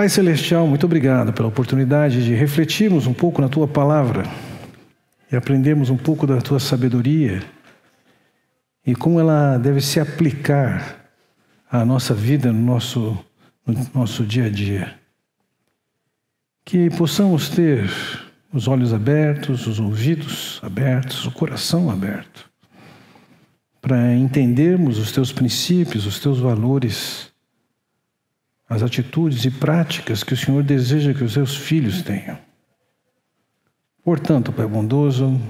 Pai Celestial, muito obrigado pela oportunidade de refletirmos um pouco na tua palavra e aprendermos um pouco da tua sabedoria e como ela deve se aplicar à nossa vida, no nosso, no nosso dia a dia. Que possamos ter os olhos abertos, os ouvidos abertos, o coração aberto, para entendermos os teus princípios, os teus valores, as atitudes e práticas que o Senhor deseja que os seus filhos tenham. Portanto, Pai bondoso,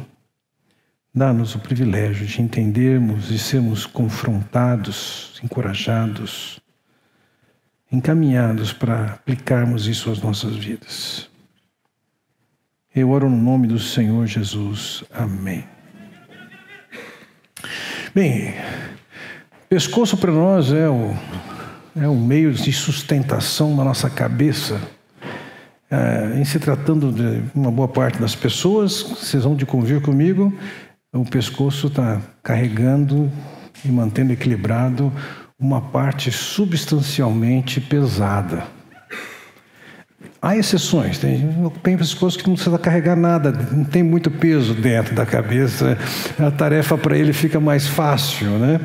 dá-nos o privilégio de entendermos e sermos confrontados, encorajados, encaminhados para aplicarmos isso às nossas vidas. Eu oro no nome do Senhor Jesus. Amém. Bem, pescoço para nós é o, é o meio de sustentação da nossa cabeça. É, em se tratando de uma boa parte das pessoas, vocês vão de convir comigo, o pescoço está carregando e mantendo equilibrado uma parte substancialmente pesada. Há exceções, tem, tem pessoas que não precisa carregar nada, não tem muito peso dentro da cabeça, a tarefa para ele fica mais fácil, né?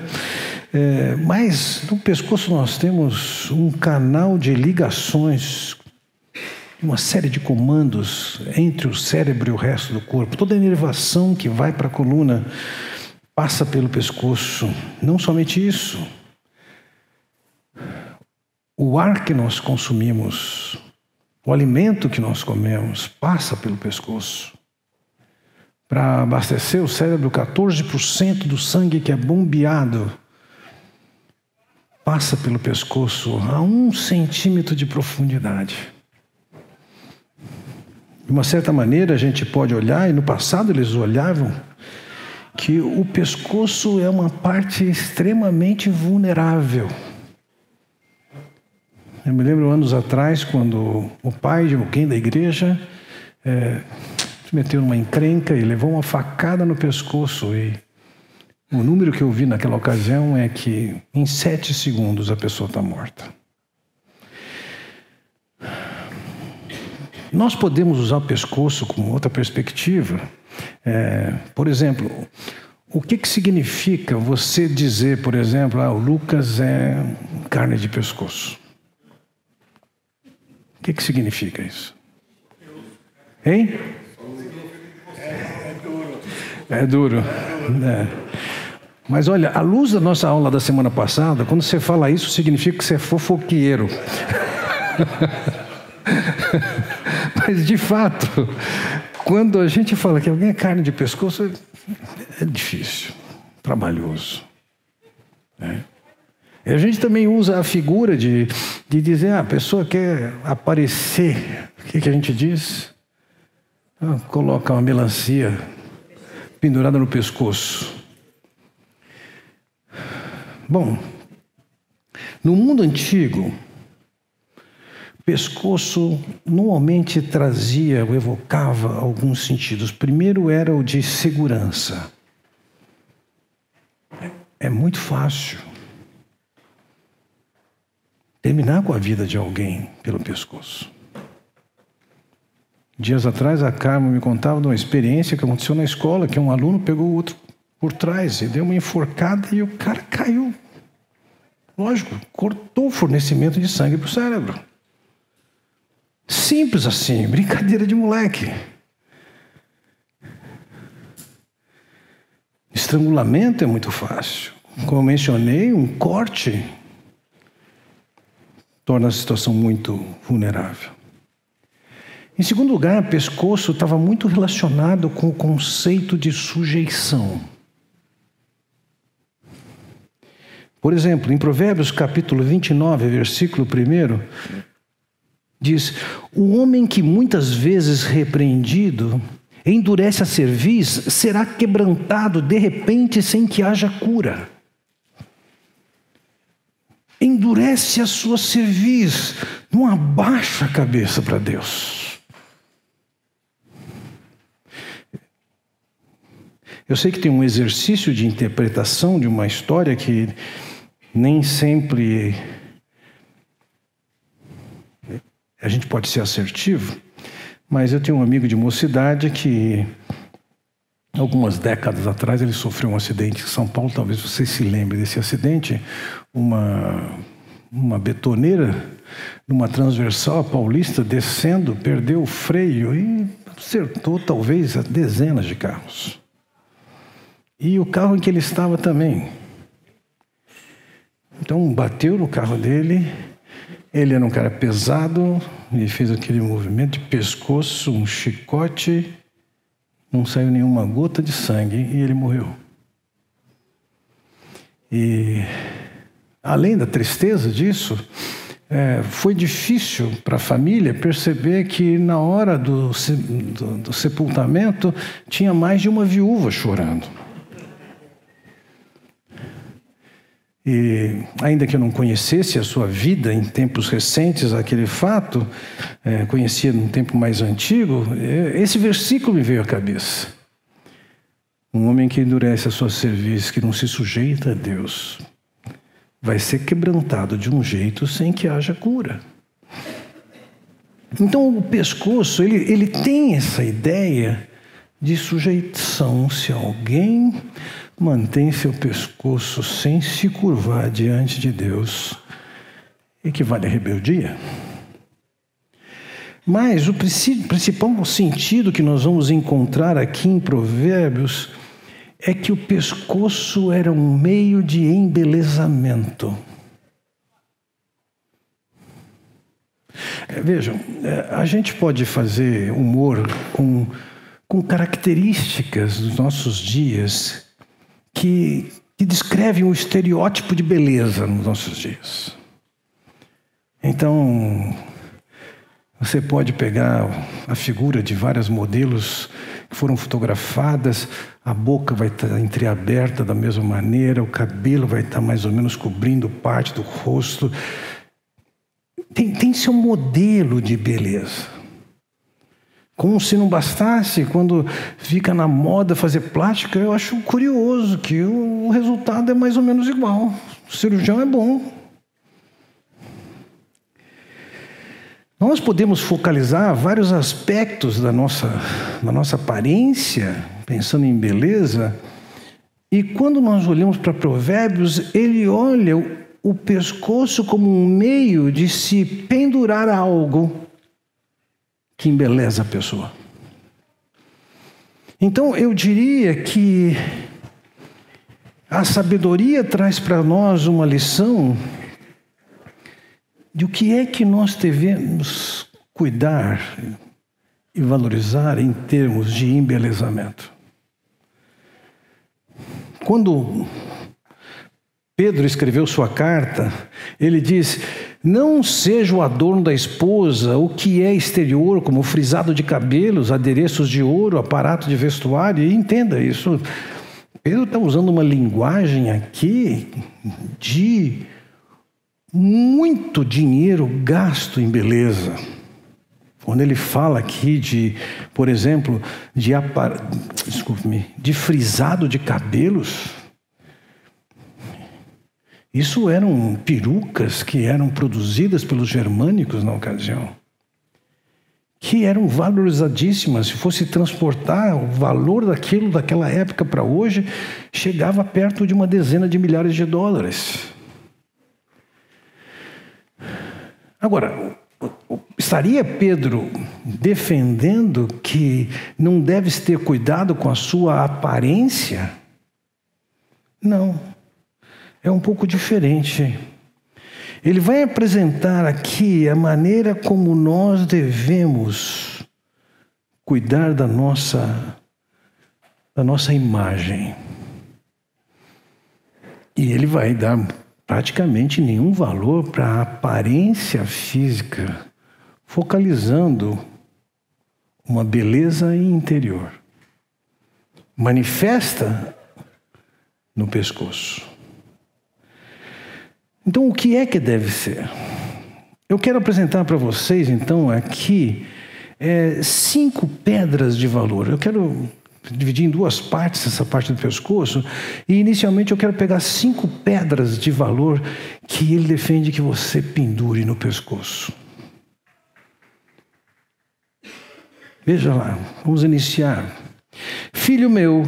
É, mas no pescoço nós temos um canal de ligações, uma série de comandos entre o cérebro e o resto do corpo. Toda a inervação que vai para a coluna passa pelo pescoço. Não somente isso. O ar que nós consumimos o alimento que nós comemos passa pelo pescoço. Para abastecer o cérebro, 14% do sangue que é bombeado passa pelo pescoço a um centímetro de profundidade. De uma certa maneira, a gente pode olhar, e no passado eles olhavam, que o pescoço é uma parte extremamente vulnerável. Eu me lembro anos atrás, quando o pai de alguém da igreja é, se meteu numa encrenca e levou uma facada no pescoço. E o número que eu vi naquela ocasião é que em sete segundos a pessoa está morta. Nós podemos usar o pescoço com outra perspectiva. É, por exemplo, o que, que significa você dizer, por exemplo, ah, o Lucas é carne de pescoço? que, que significa isso? Hein? É duro. É. Mas olha, à luz da nossa aula da semana passada, quando você fala isso, significa que você é fofoqueiro. Mas de fato, quando a gente fala que alguém é carne de pescoço, é difícil, trabalhoso. Né? E a gente também usa a figura de, de dizer, ah, a pessoa quer aparecer. O que, que a gente diz? Ah, coloca uma melancia pendurada no pescoço. Bom, no mundo antigo, pescoço normalmente trazia ou evocava alguns sentidos. Primeiro era o de segurança. É muito fácil terminar com a vida de alguém pelo pescoço. Dias atrás, a Carmen me contava de uma experiência que aconteceu na escola, que um aluno pegou o outro por trás e deu uma enforcada e o cara caiu. Lógico, cortou o fornecimento de sangue para o cérebro. Simples assim, brincadeira de moleque. Estrangulamento é muito fácil. Como eu mencionei, um corte torna a situação muito vulnerável. Em segundo lugar, pescoço estava muito relacionado com o conceito de sujeição. Por exemplo, em Provérbios capítulo 29, versículo 1, diz: O homem que muitas vezes repreendido endurece a cerviz será quebrantado de repente sem que haja cura endurece a sua cerviz, não abaixa a cabeça para Deus. Eu sei que tem um exercício de interpretação de uma história que nem sempre a gente pode ser assertivo, mas eu tenho um amigo de mocidade que algumas décadas atrás ele sofreu um acidente em São Paulo, talvez vocês se lembrem desse acidente, uma uma betoneira numa transversal paulista descendo, perdeu o freio e acertou talvez dezenas de carros. E o carro em que ele estava também. Então bateu no carro dele, ele era um cara pesado e fez aquele movimento de pescoço, um chicote, não saiu nenhuma gota de sangue e ele morreu. E além da tristeza disso, é, foi difícil para a família perceber que na hora do, do, do sepultamento tinha mais de uma viúva chorando. E ainda que eu não conhecesse a sua vida em tempos recentes, aquele fato, é, conhecia num tempo mais antigo, é, esse versículo me veio à cabeça. Um homem que endurece a sua serviço, que não se sujeita a Deus, vai ser quebrantado de um jeito sem que haja cura. Então o pescoço, ele, ele tem essa ideia de sujeição. Se alguém mantém seu pescoço sem se curvar diante de Deus, equivale à rebeldia. Mas o principal sentido que nós vamos encontrar aqui em Provérbios é que o pescoço era um meio de embelezamento. É, vejam, é, a gente pode fazer humor com, com características dos nossos dias que, que o estereótipo de beleza nos nossos dias. Então, você pode pegar a figura de várias modelos que foram fotografadas, a boca vai estar entreaberta da mesma maneira, o cabelo vai estar mais ou menos cobrindo parte do rosto. Tem, tem seu modelo de beleza. Como se não bastasse, quando fica na moda fazer plástica, eu acho curioso que o resultado é mais ou menos igual. O cirurgião é bom, Nós podemos focalizar vários aspectos da nossa, da nossa aparência, pensando em beleza, e quando nós olhamos para Provérbios, ele olha o, pescoço como um meio de se pendurar algo que embeleza a pessoa. Então eu diria que a sabedoria traz para nós uma lição de o que é que nós devemos cuidar e valorizar em termos de embelezamento. Quando Pedro escreveu sua carta, ele diz: Não seja o adorno da esposa o que é exterior, como frisado de cabelos, adereços de ouro, aparato de vestuário. E entenda isso. Pedro está usando uma linguagem aqui de muito dinheiro gasto em beleza. Quando ele fala aqui de, por exemplo, de, apar... Desculpe-me, de frisado de cabelos, isso eram perucas que eram produzidas pelos germânicos na ocasião, que eram valorizadíssimas. Se fosse transportar o valor daquilo daquela época para hoje, chegava perto de uma dezena de milhares de dólares. Agora, estaria Pedro defendendo que não deve ter cuidado com a sua aparência? Não. É um pouco diferente. Ele vai apresentar aqui a maneira como nós devemos cuidar da nossa da nossa imagem. E ele vai dar praticamente nenhum valor para a aparência física, focalizando uma beleza interior. Manifesta no pescoço. Então, o que é que deve ser? Eu quero apresentar para vocês, então, aqui é, cinco pedras de valor. Eu quero dividir em duas partes essa parte do pescoço. E inicialmente eu quero pegar cinco pedras de valor que ele defende que você pendure no pescoço. Veja lá, vamos iniciar. Filho meu,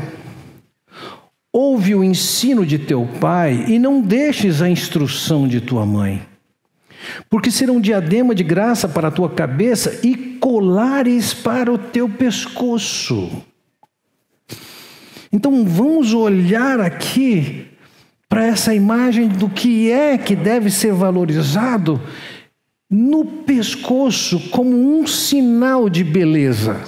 ouve o ensino de teu pai e não deixes a instrução de tua mãe, porque será um diadema de graça para a tua cabeça e colares para o teu pescoço. Então vamos olhar aqui para essa imagem do que é que deve ser valorizado no pescoço como um sinal de beleza.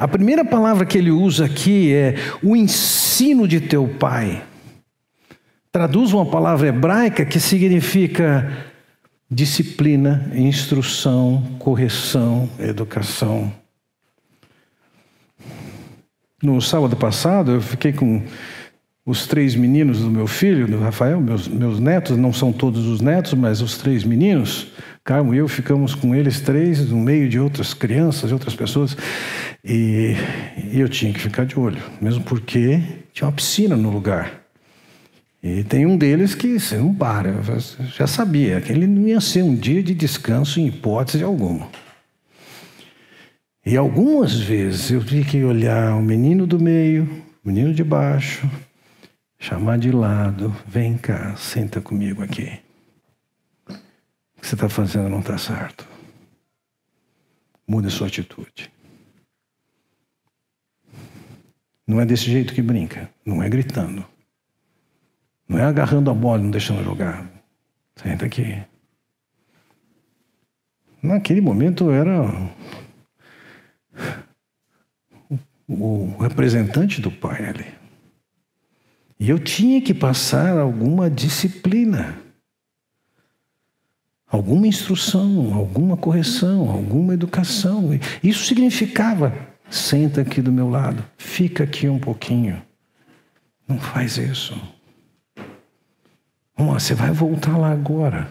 A primeira palavra que ele usa aqui é o ensino de teu pai. Traduz uma palavra hebraica que significa disciplina, instrução, correção, educação. No sábado passado, eu fiquei com os três meninos do meu filho, do Rafael, meus, meus netos, não são todos os netos, mas os três meninos. Carmo e eu ficamos com eles três, no meio de outras crianças, outras pessoas, e, e eu tinha que ficar de olho, mesmo porque tinha uma piscina no lugar. E tem um deles que você não para, já sabia que ele não ia ser um dia de descanso em hipótese alguma. E algumas vezes eu tive que olhar o menino do meio, o menino de baixo, chamar de lado, vem cá, senta comigo aqui que você está fazendo não está certo. Muda sua atitude. Não é desse jeito que brinca. Não é gritando. Não é agarrando a bola e não deixando jogar. Senta aqui. Naquele momento era o representante do pai ali. E eu tinha que passar alguma disciplina alguma instrução, alguma correção, alguma educação. Isso significava: senta aqui do meu lado, fica aqui um pouquinho. Não faz isso. Vamos você vai voltar lá agora.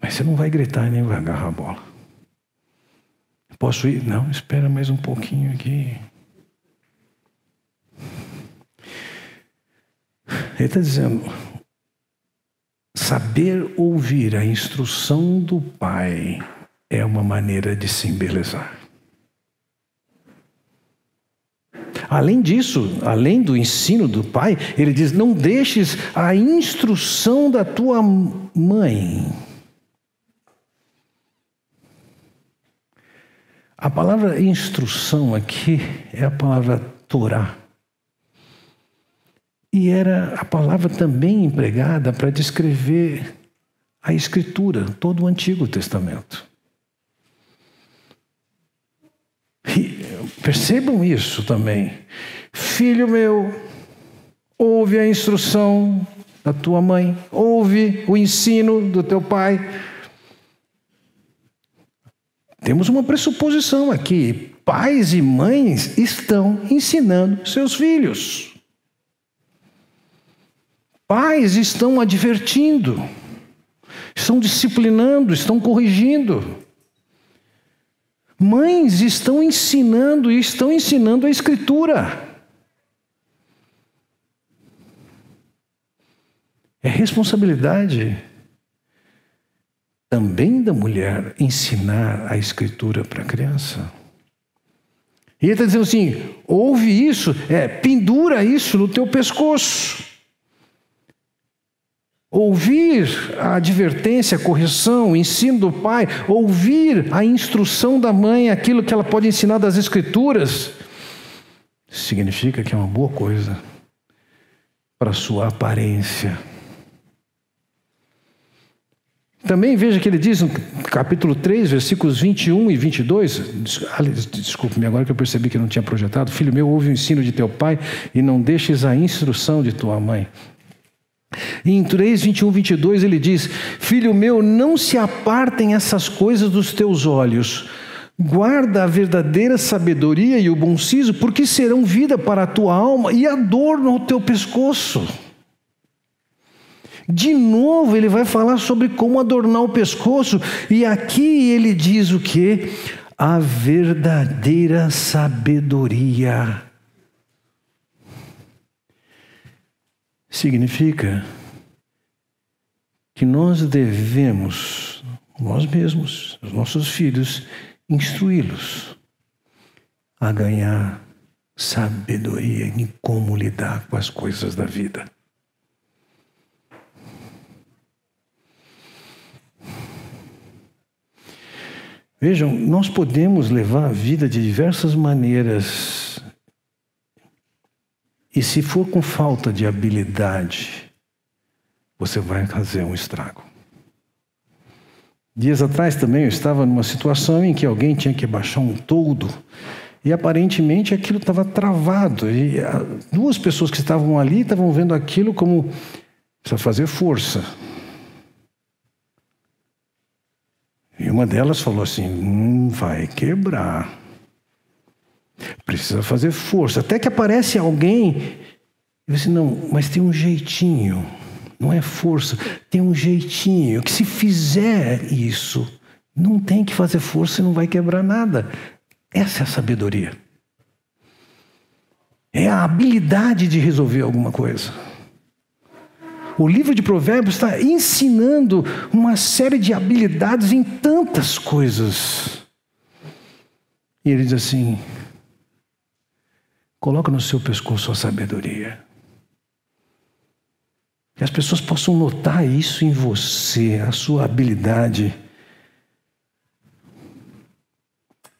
Mas você não vai gritar nem vai agarrar a bola. Posso ir? Não, espera mais um pouquinho aqui. Ele está dizendo: Saber ouvir a instrução do Pai é uma maneira de se embelezar. Além disso, além do ensino do pai, ele diz: não deixes a instrução da tua mãe. A palavra instrução aqui é a palavra Torá. E era a palavra também empregada para descrever a Escritura, todo o Antigo Testamento. E percebam isso também. Filho meu, ouve a instrução da tua mãe, ouve o ensino do teu pai. Temos uma pressuposição aqui: pais e mães estão ensinando seus filhos. Pais estão advertindo, estão disciplinando, estão corrigindo. Mães estão ensinando e estão ensinando a Escritura. É responsabilidade também da mulher ensinar a Escritura para a criança. E ele está dizendo assim: ouve isso, é, pendura isso no teu pescoço. Ouvir a advertência, a correção, o ensino do pai, ouvir a instrução da mãe, aquilo que ela pode ensinar das escrituras, significa que é uma boa coisa para a sua aparência. Também veja que ele diz no capítulo 3, versículos 21 e 22. Desculpe-me agora que eu percebi que não tinha projetado. Filho meu, ouve o ensino de teu pai e não deixes a instrução de tua mãe. Em 3, 21, 22 ele diz: Filho meu, não se apartem essas coisas dos teus olhos. Guarda a verdadeira sabedoria e o bom siso, porque serão vida para a tua alma e adorno ao teu pescoço. De novo, ele vai falar sobre como adornar o pescoço, e aqui ele diz o que? A verdadeira sabedoria. Significa que nós devemos, nós mesmos, os nossos filhos, instruí-los a ganhar sabedoria em como lidar com as coisas da vida. Vejam, nós podemos levar a vida de diversas maneiras. E se for com falta de habilidade, você vai fazer um estrago. Dias atrás também eu estava numa situação em que alguém tinha que baixar um toldo e aparentemente aquilo estava travado. E duas pessoas que estavam ali estavam vendo aquilo como precisa fazer força. E uma delas falou assim: hum, vai quebrar. Precisa fazer força. Até que aparece alguém e disse: não, mas tem um jeitinho. Não é força, tem um jeitinho. Que se fizer isso, não tem que fazer força e não vai quebrar nada. Essa é a sabedoria. É a habilidade de resolver alguma coisa. O livro de Provérbios está ensinando uma série de habilidades em tantas coisas. E ele diz assim: coloca no seu pescoço a sabedoria. Que as pessoas possam notar isso em você, a sua habilidade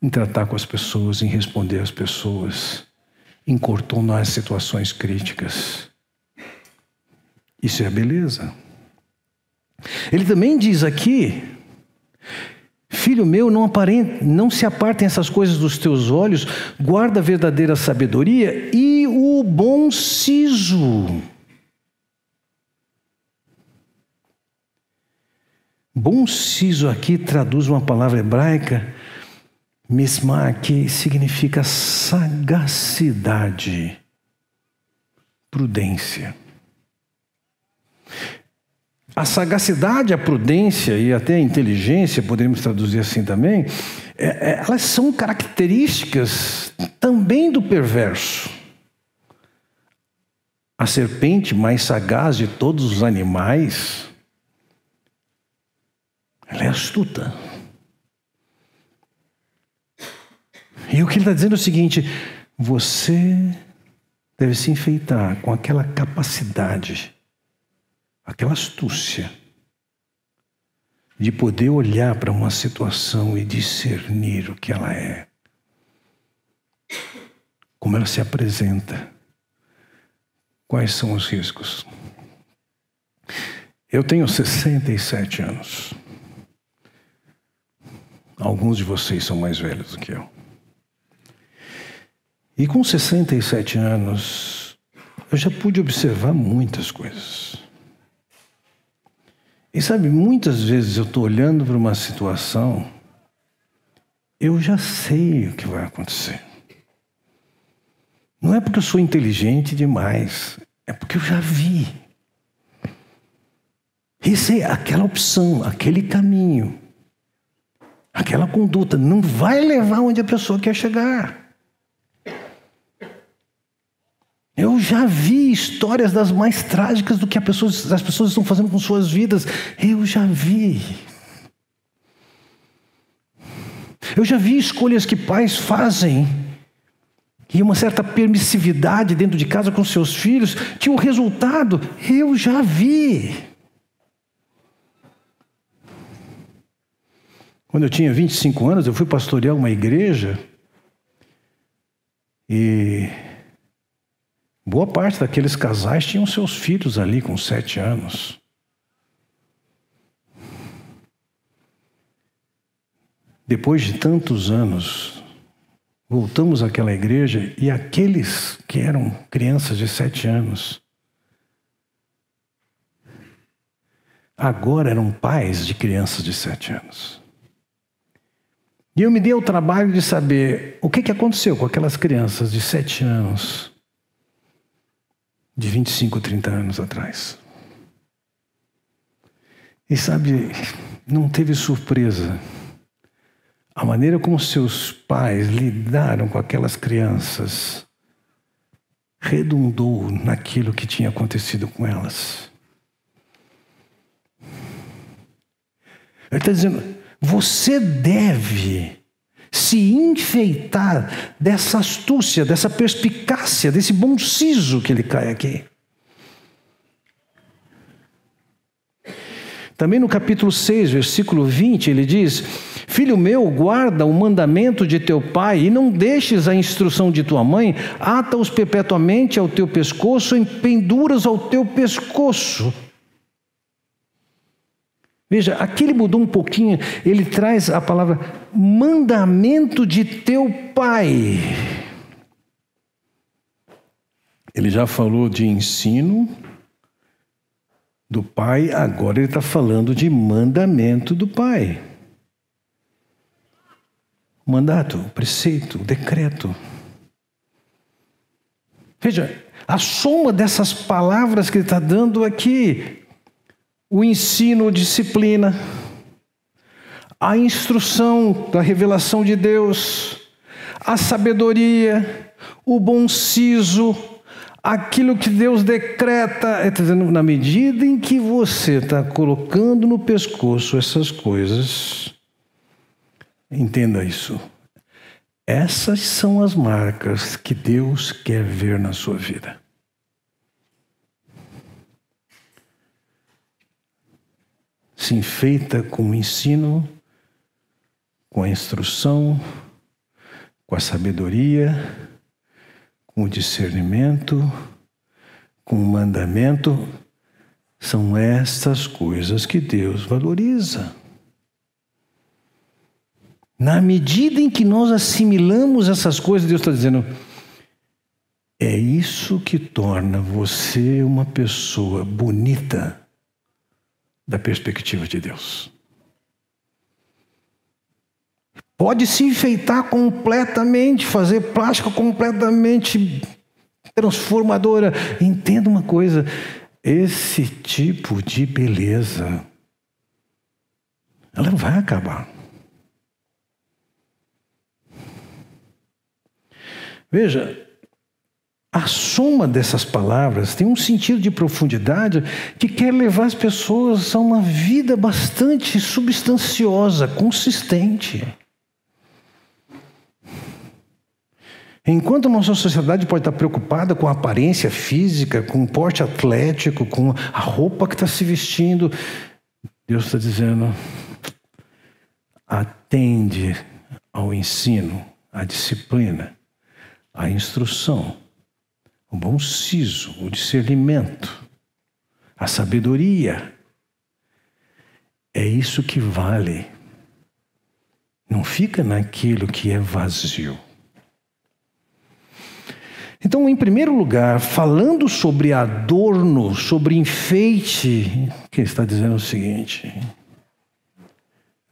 em tratar com as pessoas, em responder às pessoas, em contornar situações críticas. Isso é beleza. Ele também diz aqui: Filho meu, não, aparente, não se apartem essas coisas dos teus olhos, guarda a verdadeira sabedoria e o bom siso. Bom siso aqui traduz uma palavra hebraica, misma, que significa sagacidade, prudência. A sagacidade, a prudência e até a inteligência, podemos traduzir assim também, é, é, elas são características também do perverso. A serpente mais sagaz de todos os animais, ela é astuta. E o que ele está dizendo é o seguinte: você deve se enfeitar com aquela capacidade aquela astúcia de poder olhar para uma situação e discernir o que ela é, como ela se apresenta, quais são os riscos. Eu tenho 67 anos. Alguns de vocês são mais velhos do que eu. E com 67 anos, eu já pude observar muitas coisas. E sabe, muitas vezes eu estou olhando para uma situação, eu já sei o que vai acontecer. Não é porque eu sou inteligente demais, é porque eu já vi. Esse é aquela opção, aquele caminho, aquela conduta não vai levar onde a pessoa quer chegar. Eu já vi histórias das mais trágicas do que as pessoas estão fazendo com suas vidas. Eu já vi. Eu já vi escolhas que pais fazem e uma certa permissividade dentro de casa com seus filhos, que o resultado eu já vi. Quando eu tinha 25 anos, eu fui pastorear uma igreja e Boa parte daqueles casais tinham seus filhos ali com sete anos. Depois de tantos anos, voltamos àquela igreja e aqueles que eram crianças de sete anos, agora eram pais de crianças de sete anos. E eu me dei o trabalho de saber o que, aconteceu com aquelas crianças de sete anos de 25, 30 anos atrás. E sabe, não teve surpresa. A maneira como seus pais lidaram com aquelas crianças redundou naquilo que tinha acontecido com elas. Ele está dizendo: você deve se enfeitar dessa astúcia, dessa perspicácia, desse bom siso que ele cai aqui. Também no capítulo 6, versículo 20, ele diz: Filho meu, guarda o mandamento de teu pai e não deixes a instrução de tua mãe, ata-os perpetuamente ao teu pescoço, e penduras ao teu pescoço. Veja, aqui ele mudou um pouquinho, ele traz a palavra mandamento de teu pai. Ele já falou de ensino do pai, agora ele está falando de mandamento do pai. Mandato, preceito, decreto. Veja, a soma dessas palavras que ele está dando aqui o ensino, disciplina, a instrução da revelação de Deus, a sabedoria, o bom siso, aquilo que Deus decreta, é dizendo, na medida em que você está colocando no pescoço essas coisas, entenda isso. Essas são as marcas que Deus quer ver na sua vida. Se enfeita com o ensino, com a instrução, com a sabedoria, com o discernimento, com o mandamento. São estas coisas que Deus valoriza. Na medida em que nós assimilamos essas coisas, Deus está dizendo: é isso que torna você uma pessoa bonita da perspectiva de Deus. Pode se enfeitar completamente, fazer plástica completamente transformadora. Entenda uma coisa: esse tipo de beleza, ela não vai acabar. Veja, a soma dessas palavras tem um sentido de profundidade que quer levar as pessoas a uma vida bastante substanciosa, consistente. Enquanto a nossa sociedade pode estar preocupada com a aparência física, com o porte atlético, com a roupa que está se vestindo, Deus está dizendo: atende ao ensino, à disciplina, à instrução o bom siso, o discernimento, a sabedoria. É isso que vale. Não fica naquilo que é vazio. Então, em primeiro lugar, falando sobre adorno, sobre enfeite, que está dizendo o seguinte: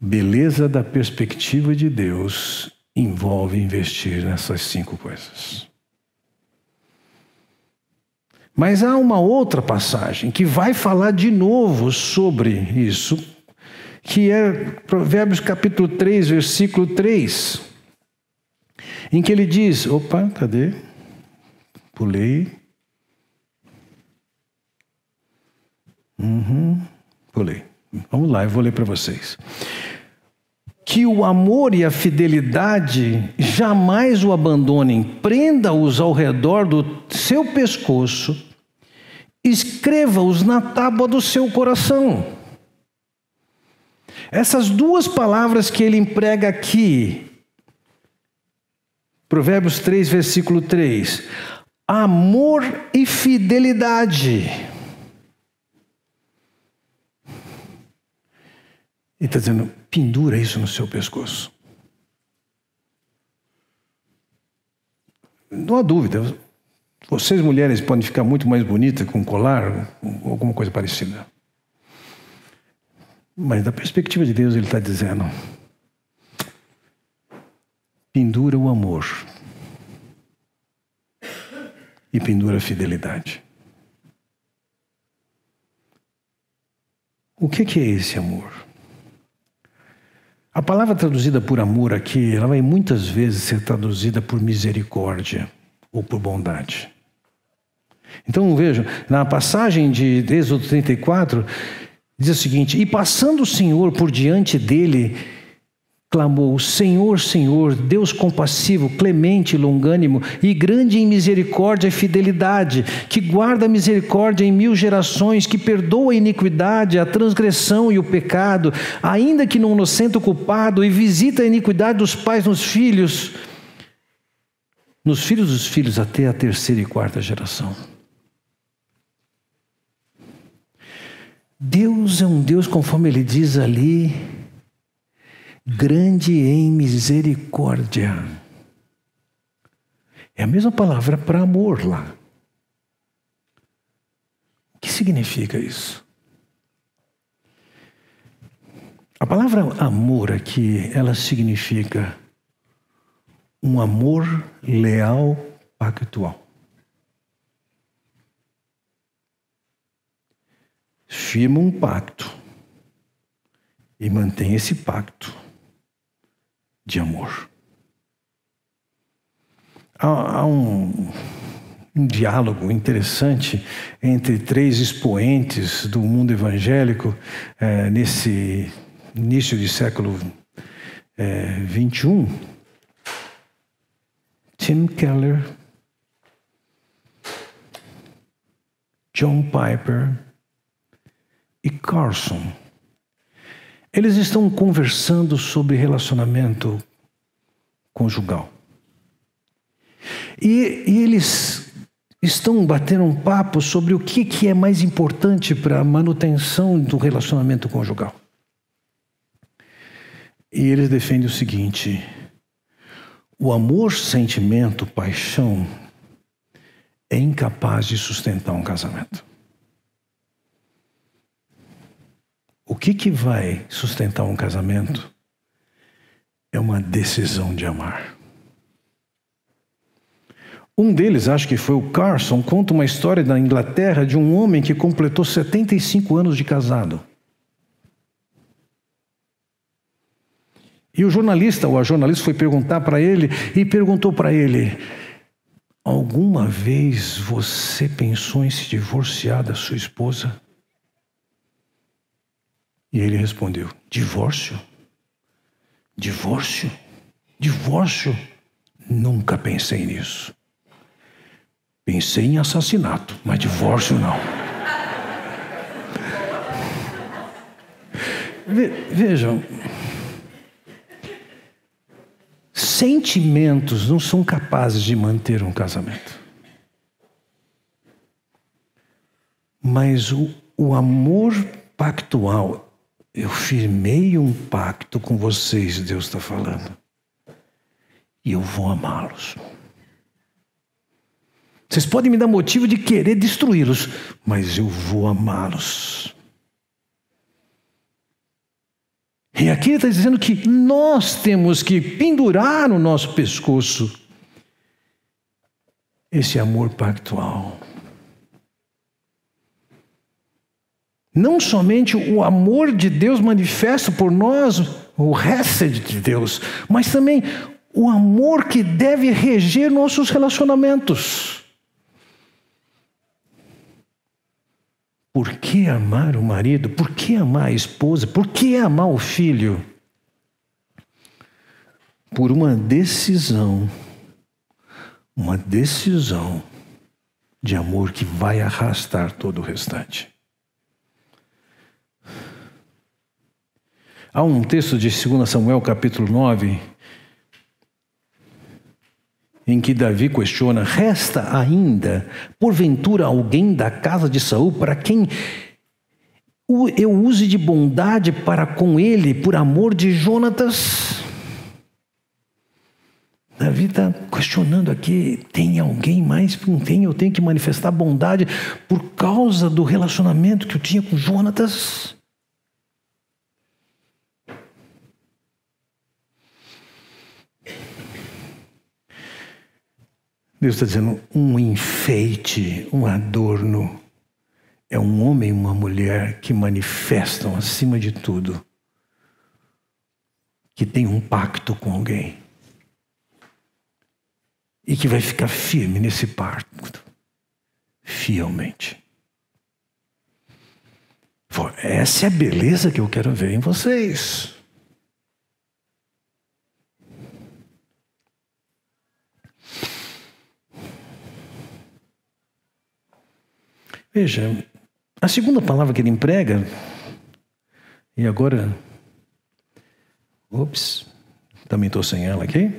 beleza da perspectiva de Deus envolve investir nessas cinco coisas. Mas há uma outra passagem que vai falar de novo sobre isso, que é Provérbios capítulo 3, versículo 3, em que ele diz: opa, cadê? Pulei. Uhum, pulei. Vamos lá, eu vou ler para vocês. Que o amor e a fidelidade jamais o abandonem, prenda-os ao redor do seu pescoço, escreva-os na tábua do seu coração. Essas duas palavras que ele emprega aqui, Provérbios 3, versículo 3: amor e fidelidade. Ele está dizendo: pendura isso no seu pescoço. Não há dúvida, vocês mulheres podem ficar muito mais bonitas com colar, ou alguma coisa parecida. Mas da perspectiva de Deus, Ele está dizendo: pendura o amor e pendura a fidelidade. O que, que é esse amor? A palavra traduzida por amor aqui, ela vai muitas vezes ser traduzida por misericórdia ou por bondade. Então vejam, na passagem de Êxodo 34, diz o seguinte: E passando o Senhor por diante dele, clamou: Senhor, Senhor, Deus compassivo, clemente, longânimo e grande em misericórdia e fidelidade, que guarda a misericórdia em mil gerações, que perdoa a iniquidade, a transgressão e o pecado, ainda que não inocente o culpado, e visita a iniquidade dos pais nos filhos, nos filhos dos filhos até a terceira e quarta geração. Deus é um Deus, conforme ele diz ali, grande em misericórdia. É a mesma palavra para amor lá. O que significa isso? A palavra amor aqui, ela significa um amor leal pactual. Firma um pacto e mantém esse pacto de amor. Há, há um, um diálogo interessante entre três expoentes do mundo evangélico é, nesse início de século é, 21. Tim Keller, John Piper e Carson. Eles estão conversando sobre relacionamento conjugal. E, e eles estão batendo um papo sobre o que, que é mais importante para a manutenção do relacionamento conjugal. E eles defendem o seguinte: o amor, sentimento, paixão é incapaz de sustentar um casamento. O que, que vai sustentar um casamento é uma decisão de amar. Um deles, acho que foi o Carson, conta uma história da Inglaterra de um homem que completou 75 anos de casado. E o jornalista, ou a jornalista, foi perguntar para ele e perguntou para ele: Alguma vez você pensou em se divorciar da sua esposa? E ele respondeu: Divórcio? Divórcio? Divórcio? Nunca pensei nisso. Pensei em assassinato, mas divórcio não. Vejam, sentimentos não são capazes de manter um casamento. Mas o, o amor pactual eu firmei um pacto com vocês, Deus está falando. E eu vou amá-los. Vocês podem me dar motivo de querer destruí-los, mas eu vou amá-los. E aqui ele está dizendo que nós temos que pendurar no nosso pescoço esse amor pactual. Não somente o amor de Deus manifesto por nós, o resto de Deus, mas também o amor que deve reger nossos relacionamentos. Por que amar o marido? Por que amar a esposa? Por que amar o filho? Por uma decisão, uma decisão de amor que vai arrastar todo o restante. Há um texto de 2 Samuel, capítulo 9, em que Davi questiona: resta ainda, porventura, alguém da casa de Saul para quem eu use de bondade para com ele, por amor de Jonatas? Davi está questionando aqui: tem alguém mais? Não tem, eu tenho que manifestar bondade por causa do relacionamento que eu tinha com Jonatas? Deus está dizendo: um enfeite, um adorno, é um homem e uma mulher que manifestam, acima de tudo, que tem um pacto com alguém e que vai ficar firme nesse pacto, fielmente. Essa é a beleza que eu quero ver em vocês. Veja, a segunda palavra que ele emprega, e agora. Ops, também estou sem ela aqui.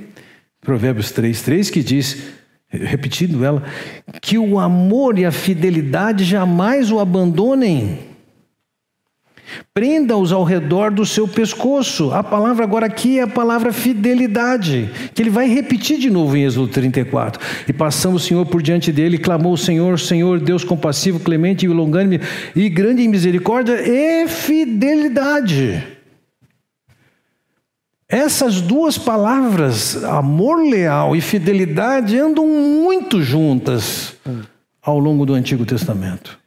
Provérbios 3, 3, que diz, repetindo ela, que o amor e a fidelidade jamais o abandonem. Prenda-os ao redor do seu pescoço. A palavra agora aqui é a palavra fidelidade, que ele vai repetir de novo em Êxodo 34. E passando o Senhor por diante dele, clamou o Senhor, Senhor, Deus compassivo, clemente e longânime e grande em misericórdia e fidelidade. Essas duas palavras, amor leal e fidelidade, andam muito juntas ao longo do Antigo Testamento.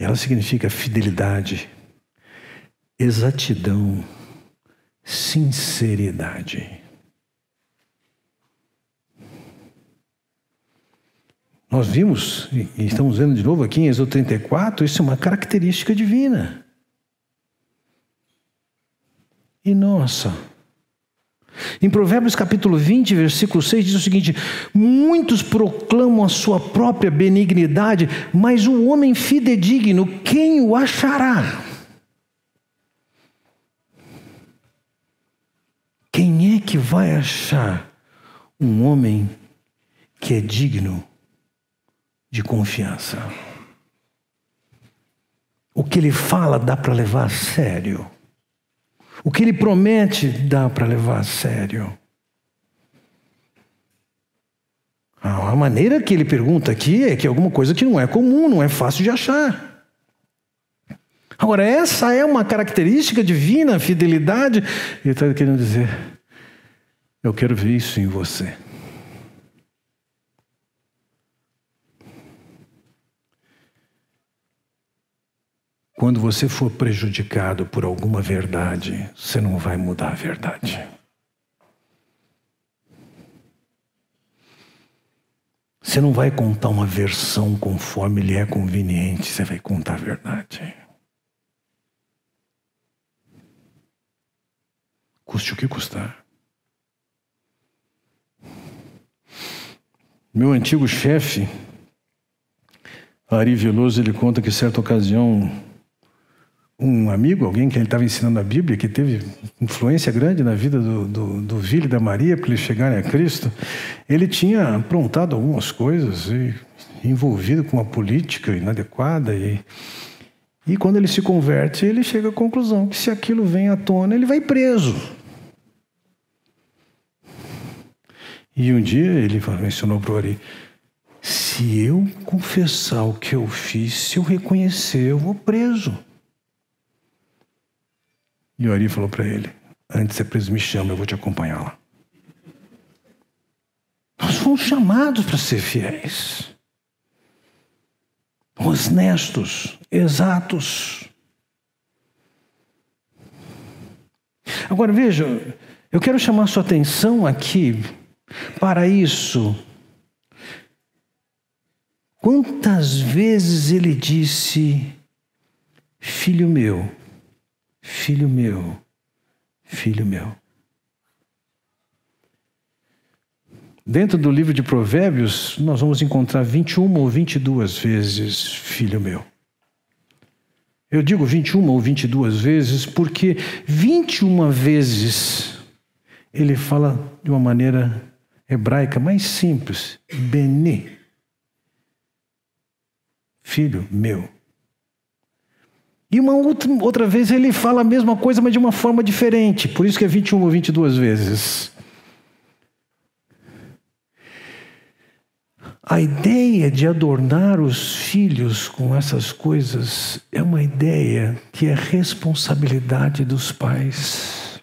Ela significa fidelidade, exatidão, sinceridade. Nós vimos, e estamos vendo de novo aqui em Êxodo 34, isso é uma característica divina. E nossa, em Provérbios capítulo 20, versículo 6, diz o seguinte: Muitos proclamam a sua própria benignidade, mas o homem fidedigno, quem o achará? Quem é que vai achar um homem que é digno de confiança? O que ele fala dá para levar a sério. O que ele promete dá para levar a sério. A maneira que ele pergunta aqui é que é alguma coisa que não é comum, não é fácil de achar. Agora, essa é uma característica divina, fidelidade. Ele está querendo dizer: eu quero ver isso em você. Quando você for prejudicado por alguma verdade, você não vai mudar a verdade. Você não vai contar uma versão conforme lhe é conveniente, você vai contar a verdade. Custe o que custar. Meu antigo chefe, Ari Veloso, ele conta que certa ocasião um amigo, alguém que ele estava ensinando a Bíblia, que teve influência grande na vida do, do, do e da Maria para eles chegarem a Cristo, ele tinha aprontado algumas coisas e envolvido com uma política inadequada e e quando ele se converte, ele chega à conclusão que se aquilo vem à tona, ele vai preso. E um dia ele mencionou para o Ari: se eu confessar o que eu fiz, se eu reconhecer, eu vou preso. E o Ari falou para ele: Antes de ser preso, me chama, eu vou te acompanhar lá. Nós fomos chamados para ser fiéis, honestos, exatos. Agora veja, eu quero chamar sua atenção aqui para isso. Quantas vezes ele disse, filho meu, Filho meu, filho meu. Dentro do livro de Provérbios, nós vamos encontrar 21 ou 22 vezes filho meu. Eu digo 21 ou 22 vezes porque 21 vezes ele fala de uma maneira hebraica mais simples, Beni. Filho meu. E uma outra, vez ele fala a mesma coisa, mas de uma forma diferente. Por isso que é 21 ou 22 vezes. A ideia de adornar os filhos com essas coisas é uma ideia que é responsabilidade dos pais.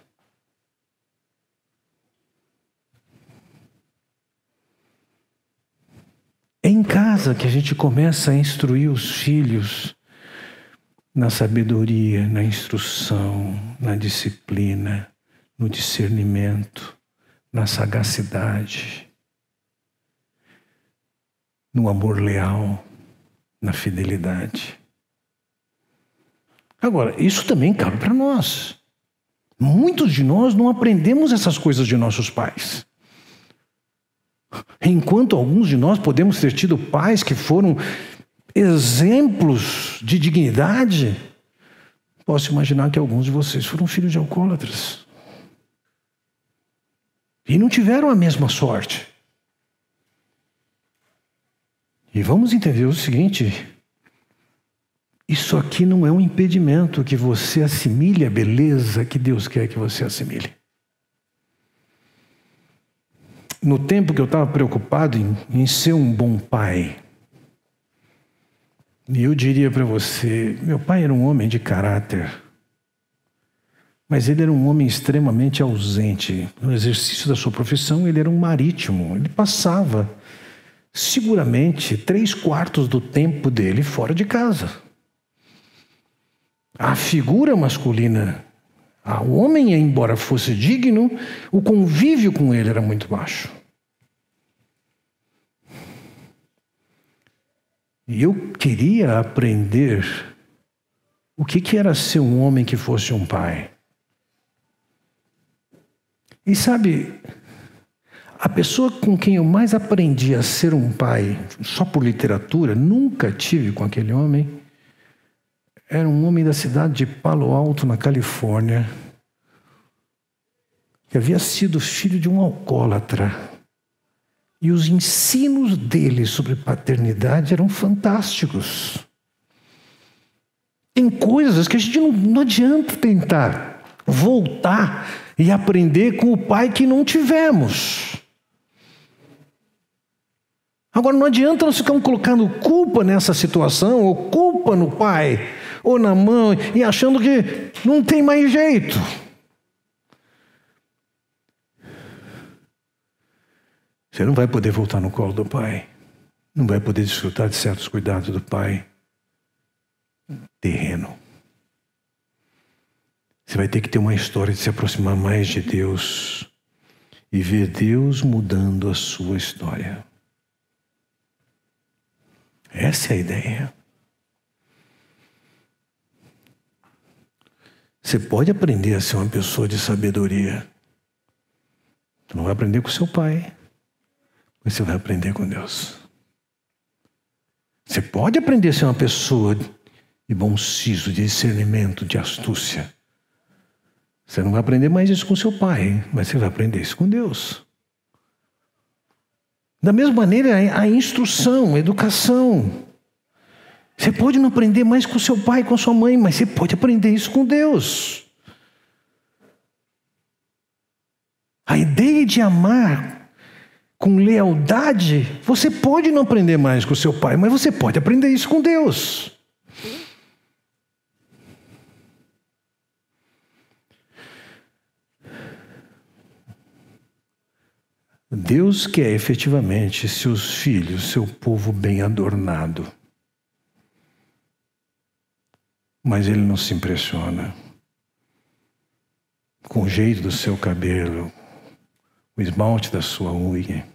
É em casa que a gente começa a instruir os filhos na sabedoria, na instrução, na disciplina, no discernimento, na sagacidade, no amor leal, na fidelidade. Agora, isso também cabe para nós. Muitos de nós não aprendemos essas coisas de nossos pais. Enquanto alguns de nós podemos ter tido pais que foram exemplos de dignidade, posso imaginar que alguns de vocês foram filhos de alcoólatras. E não tiveram a mesma sorte. E vamos entender o seguinte: isso aqui não é um impedimento que você assimile a beleza que Deus quer que você assimile. No tempo que eu estava preocupado em, em ser um bom pai, e eu diria para você: meu pai era um homem de caráter, mas ele era um homem extremamente ausente. No exercício da sua profissão, ele era um marítimo, ele passava seguramente três quartos do tempo dele fora de casa. A figura masculina, o homem, embora fosse digno, o convívio com ele era muito baixo. E eu queria aprender o que, que era ser um homem que fosse um pai. E sabe, a pessoa com quem eu mais aprendi a ser um pai, só por literatura, nunca tive com aquele homem, era um homem da cidade de Palo Alto, na Califórnia, que havia sido filho de um alcoólatra. E os ensinos dele sobre paternidade eram fantásticos. Tem coisas que a gente não, não adianta tentar voltar e aprender com o pai que não tivemos. Agora, não adianta nós ficarmos colocando culpa nessa situação, ou culpa no pai, ou na mãe, e achando que não tem mais jeito. Você não vai poder voltar no colo do pai. Não vai poder desfrutar de certos cuidados do pai terreno. Você vai ter que ter uma história de se aproximar mais de Deus e ver Deus mudando a sua história. Essa é a ideia. Você pode aprender a ser uma pessoa de sabedoria. Você não vai aprender com seu pai. Você vai aprender com Deus. Você pode aprender a ser uma pessoa de bom siso, de discernimento, de astúcia. Você não vai aprender mais isso com seu pai, mas você vai aprender isso com Deus. Da mesma maneira, a instrução, a educação. Você pode não aprender mais com seu pai, com sua mãe, mas você pode aprender isso com Deus. A ideia de amar com lealdade, você pode não aprender mais com seu pai, mas você pode aprender isso com Deus. Deus quer efetivamente seus filhos, seu povo bem adornado. Mas ele não se impressiona com o jeito do seu cabelo, o esmalte da sua unha,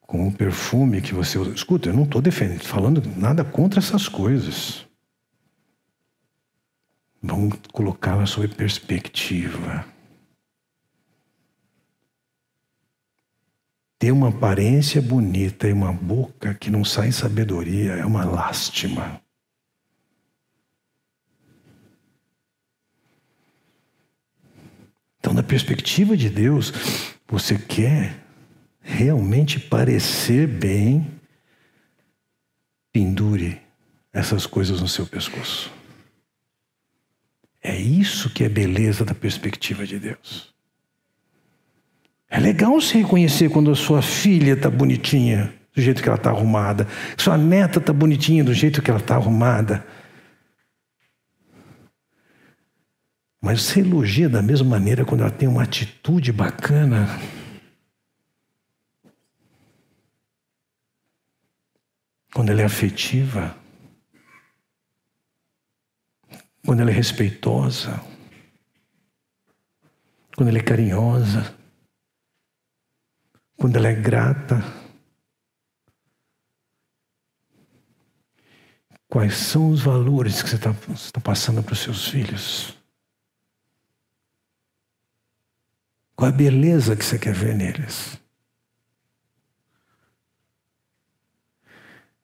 com o perfume que você usa. Escuta, eu não estou defendendo, falando nada contra essas coisas. Vamos colocá-la sob perspectiva. Ter uma aparência bonita e uma boca que não sai sabedoria é uma lástima. Então, na perspectiva de Deus, você quer realmente parecer bem, pendure essas coisas no seu pescoço. É isso que é beleza da perspectiva de Deus. É legal se reconhecer quando a sua filha está bonitinha, do jeito que ela está arrumada, sua neta está bonitinha, do jeito que ela está arrumada. Mas você elogia da mesma maneira quando ela tem uma atitude bacana. Quando ela é afetiva. Quando ela é respeitosa. Quando ela é carinhosa. Quando ela é grata. Quais são os valores que você está tá passando para os seus filhos? Qual a beleza que você quer ver neles?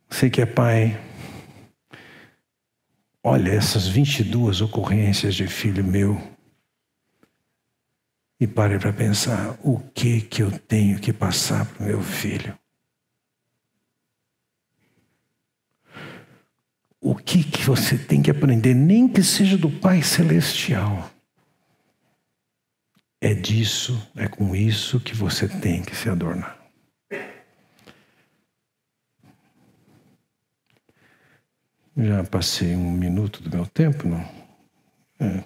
Você que é pai, olha essas 22 ocorrências de filho meu e pare para pensar o que que eu tenho que passar para o meu filho. O que que você tem que aprender, nem que seja do Pai Celestial. É disso, é com isso que você tem que se adornar. Já passei um minuto do meu tempo, não? É.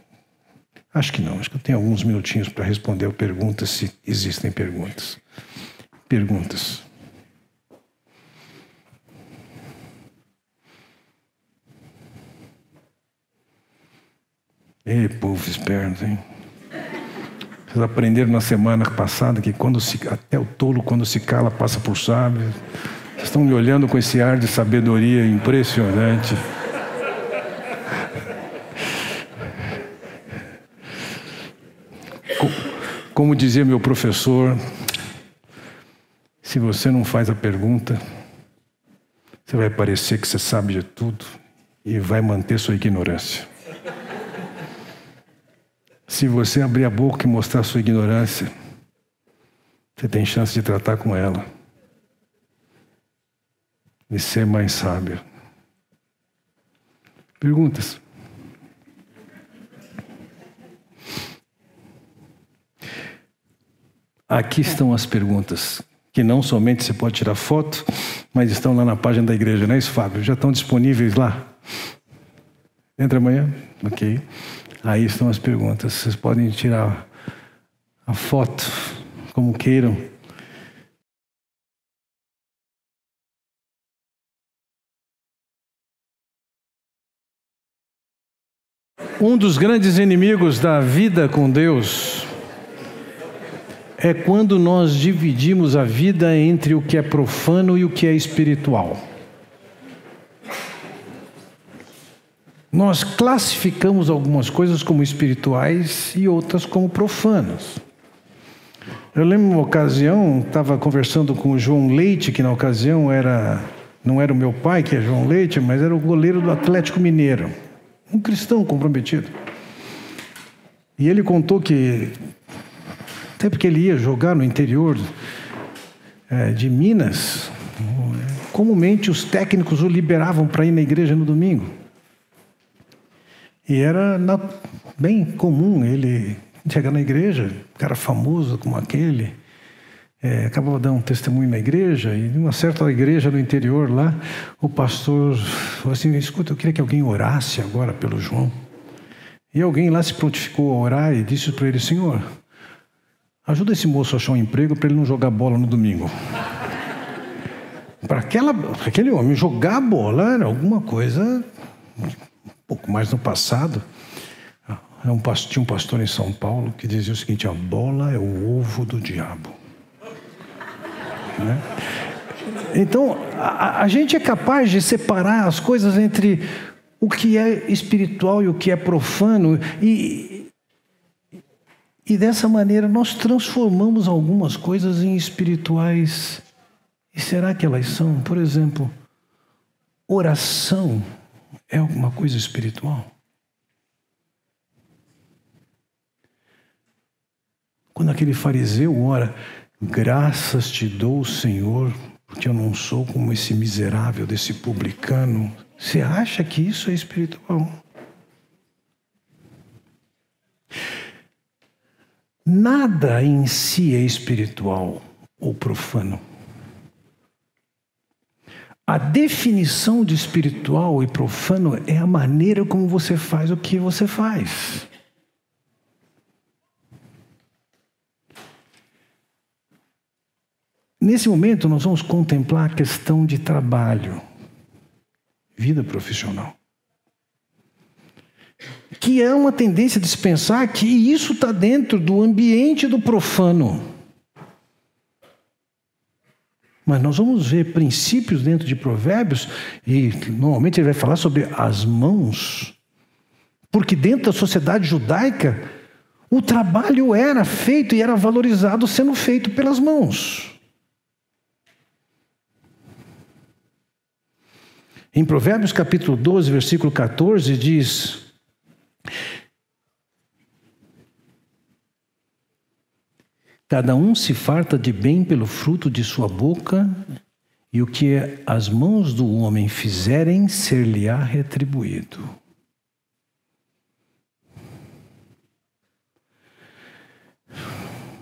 Acho que não, acho que eu tenho alguns minutinhos para responder perguntas, se existem perguntas. Perguntas. Ei, povo esperto, hein? Vocês aprenderam na semana passada que quando se, até o tolo, quando se cala, passa por sábio. Vocês estão me olhando com esse ar de sabedoria impressionante. Como dizia meu professor, se você não faz a pergunta, você vai parecer que você sabe de tudo e vai manter sua ignorância. Se você abrir a boca e mostrar sua ignorância, você tem chance de tratar com ela e ser mais sábio. Perguntas? Aqui estão as perguntas, que não somente você pode tirar foto, mas estão lá na página da igreja, não é isso, Fábio? Já estão disponíveis lá? Entra amanhã? Ok. Aí estão as perguntas. Vocês podem tirar a foto como queiram. Um dos grandes inimigos da vida com Deus é quando nós dividimos a vida entre o que é profano e o que é espiritual. Nós classificamos algumas coisas como espirituais e outras como profanas. Eu lembro uma ocasião, estava conversando com o João Leite, que na ocasião era não era o meu pai, que é João Leite, mas era o goleiro do Atlético Mineiro, um cristão comprometido. E ele contou que até porque ele ia jogar no interior é, de Minas. Comumente os técnicos o liberavam para ir na igreja no domingo. E era na, bem comum ele chegar na igreja, um cara famoso como aquele, é, acabava dando um testemunho na igreja, e numa certa igreja no interior lá, o pastor falou assim: escuta, eu queria que alguém orasse agora pelo João. E alguém lá se prontificou a orar e disse para ele: Senhor, Ajuda esse moço a achar um emprego para ele não jogar bola no domingo. para aquele homem jogar bola era alguma coisa pouco mais no passado. É tinha um pastor em São Paulo que dizia o seguinte: a bola é o ovo do diabo. Né? Então, a, a gente é capaz de separar as coisas entre o que é espiritual e o que é profano, e, e dessa maneira nós transformamos algumas coisas em espirituais. E será que elas são? Por exemplo, oração é alguma coisa espiritual? Quando aquele fariseu ora, graças te dou, Senhor, porque eu não sou como esse miserável desse publicano. Você acha que isso é espiritual? Nada em si é espiritual ou profano. A definição de espiritual e profano é a maneira como você faz o que você faz. Nesse momento, nós vamos contemplar a questão de trabalho, vida profissional que é uma tendência de se pensar que isso está dentro do ambiente do profano. Mas nós vamos ver princípios dentro de Provérbios, e normalmente ele vai falar sobre as mãos, porque dentro da sociedade judaica, o trabalho era feito e era valorizado sendo feito pelas mãos. Em Provérbios capítulo 12, versículo 14, diz: Cada um se farta de bem pelo fruto de sua boca, e o que as mãos do homem fizerem, ser-lhe-á retribuído.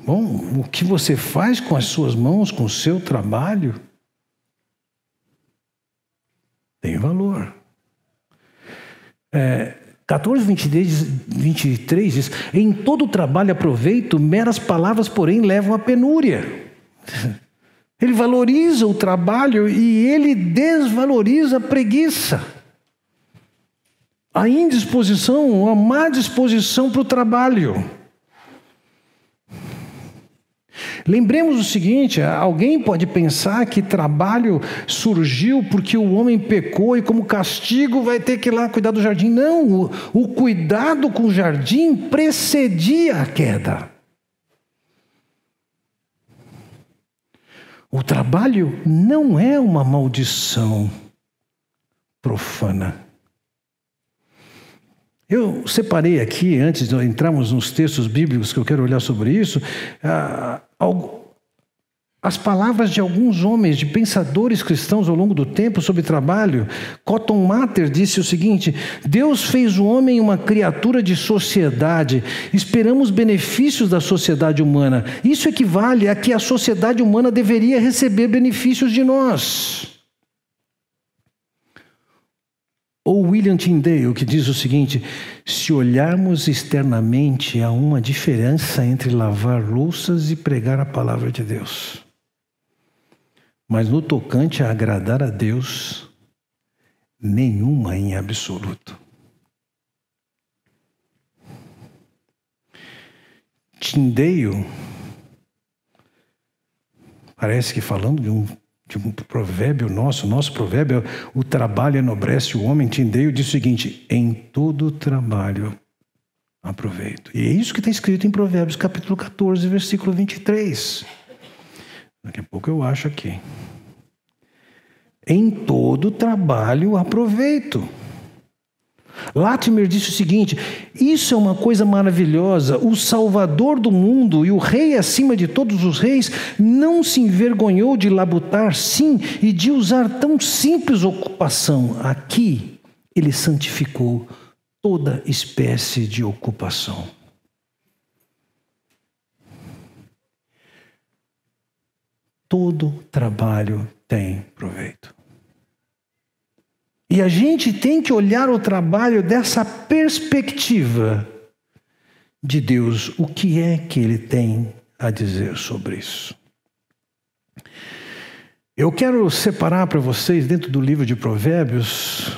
Bom, o que você faz com as suas mãos, com o seu trabalho, tem valor. É, 14, 23, 23 diz: Em todo trabalho aproveito, meras palavras, porém, levam à penúria. Ele valoriza o trabalho e ele desvaloriza a preguiça. A indisposição, a má disposição para o trabalho. Lembremos o seguinte: alguém pode pensar que trabalho surgiu porque o homem pecou e, como castigo, vai ter que ir lá cuidar do jardim. Não, o, o cuidado com o jardim precedia a queda. O trabalho não é uma maldição profana. Eu separei aqui, antes de entrarmos nos textos bíblicos que eu quero olhar sobre isso, ah, as palavras de alguns homens, de pensadores cristãos ao longo do tempo sobre trabalho. Cotton Mather disse o seguinte: Deus fez o homem uma criatura de sociedade, esperamos benefícios da sociedade humana. Isso equivale a que a sociedade humana deveria receber benefícios de nós. Ou William Tyndale, que diz o seguinte: se olharmos externamente, há uma diferença entre lavar louças e pregar a palavra de Deus. Mas no tocante a agradar a Deus, nenhuma em absoluto. Tyndale, parece que falando de um de um provérbio nosso, nosso provérbio, o trabalho enobrece o homem. Tindeio diz o seguinte: em todo trabalho aproveito. E é isso que está escrito em Provérbios capítulo 14, versículo 23. Daqui a pouco eu acho aqui. Em todo trabalho aproveito. Latimer disse o seguinte: Isso é uma coisa maravilhosa. O Salvador do mundo e o Rei acima de todos os reis não se envergonhou de labutar, sim, e de usar tão simples ocupação. Aqui ele santificou toda espécie de ocupação. Todo trabalho tem proveito. E a gente tem que olhar o trabalho dessa perspectiva de Deus. O que é que Ele tem a dizer sobre isso? Eu quero separar para vocês, dentro do livro de Provérbios,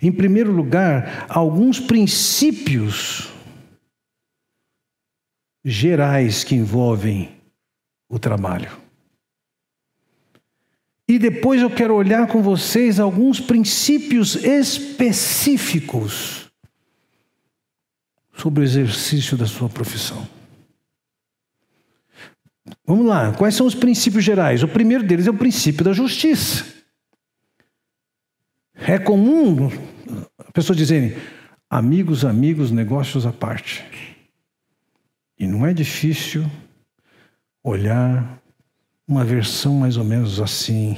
em primeiro lugar, alguns princípios gerais que envolvem o trabalho. E depois eu quero olhar com vocês alguns princípios específicos sobre o exercício da sua profissão. Vamos lá, quais são os princípios gerais? O primeiro deles é o princípio da justiça. É comum pessoas dizerem amigos, amigos, negócios à parte. E não é difícil olhar uma versão mais ou menos assim: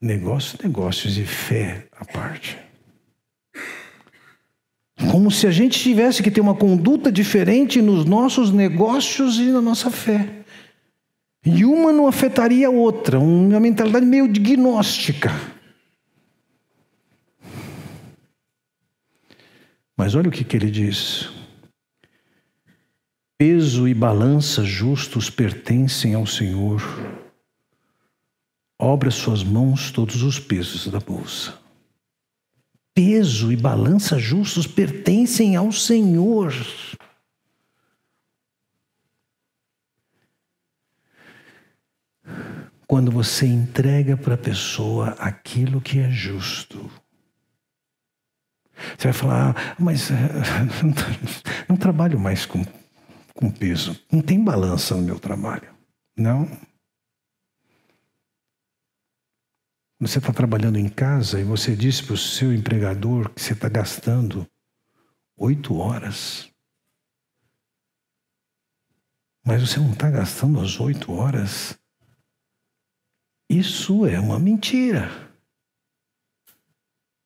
negócios, negócios e fé à parte. Como se a gente tivesse que ter uma conduta diferente nos nossos negócios e na nossa fé. E uma não afetaria a outra, uma mentalidade meio gnóstica. Mas olha o que, que ele diz. Peso e balança justos pertencem ao Senhor. Obra suas mãos todos os pesos da bolsa. Peso e balança justos pertencem ao Senhor. Quando você entrega para a pessoa aquilo que é justo, você vai falar, ah, mas não trabalho mais com com peso. Não tem balança no meu trabalho. Não. Você está trabalhando em casa e você disse para o seu empregador que você está gastando oito horas. Mas você não está gastando as oito horas. Isso é uma mentira.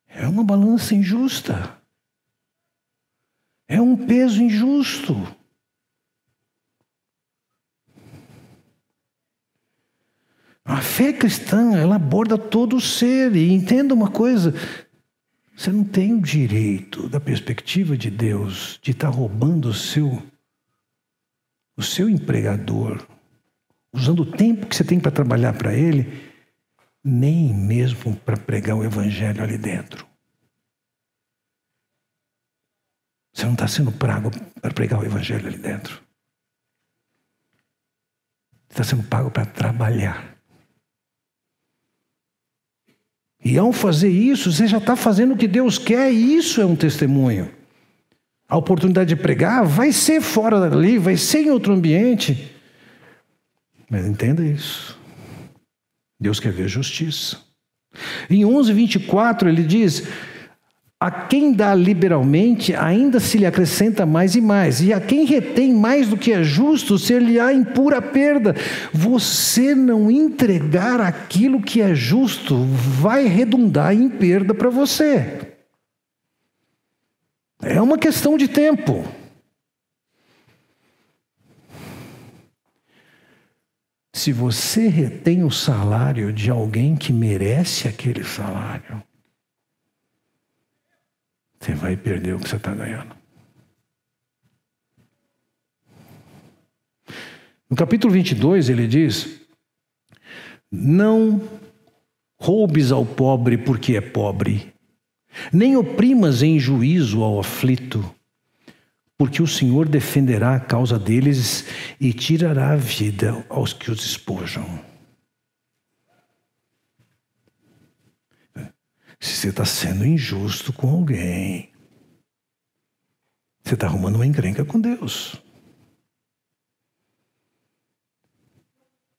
É uma balança injusta. É um peso injusto. A fé cristã, ela aborda todo o ser. E entenda uma coisa: você não tem o direito, da perspectiva de Deus, de estar roubando o seu, o seu empregador, usando o tempo que você tem para trabalhar para ele, nem mesmo para pregar o evangelho ali dentro. Você não está sendo pago para pregar o evangelho ali dentro. Você está sendo pago para trabalhar. E ao fazer isso, você já está fazendo o que Deus quer, e isso é um testemunho. A oportunidade de pregar vai ser fora dali, vai ser em outro ambiente. Mas entenda isso. Deus quer ver justiça. Em 11, 24, ele diz: a quem dá liberalmente, ainda se lhe acrescenta mais e mais, e a quem retém mais do que é justo, ser-lhe-á em pura perda. Você não entregar aquilo que é justo vai redundar em perda para você. É uma questão de tempo. Se você retém o salário de alguém que merece aquele salário, você vai perder o que você está ganhando. No capítulo 22, ele diz: Não roubes ao pobre porque é pobre, nem oprimas em juízo ao aflito, porque o Senhor defenderá a causa deles e tirará a vida aos que os espojam. Se você está sendo injusto com alguém, você está arrumando uma encrenca com Deus.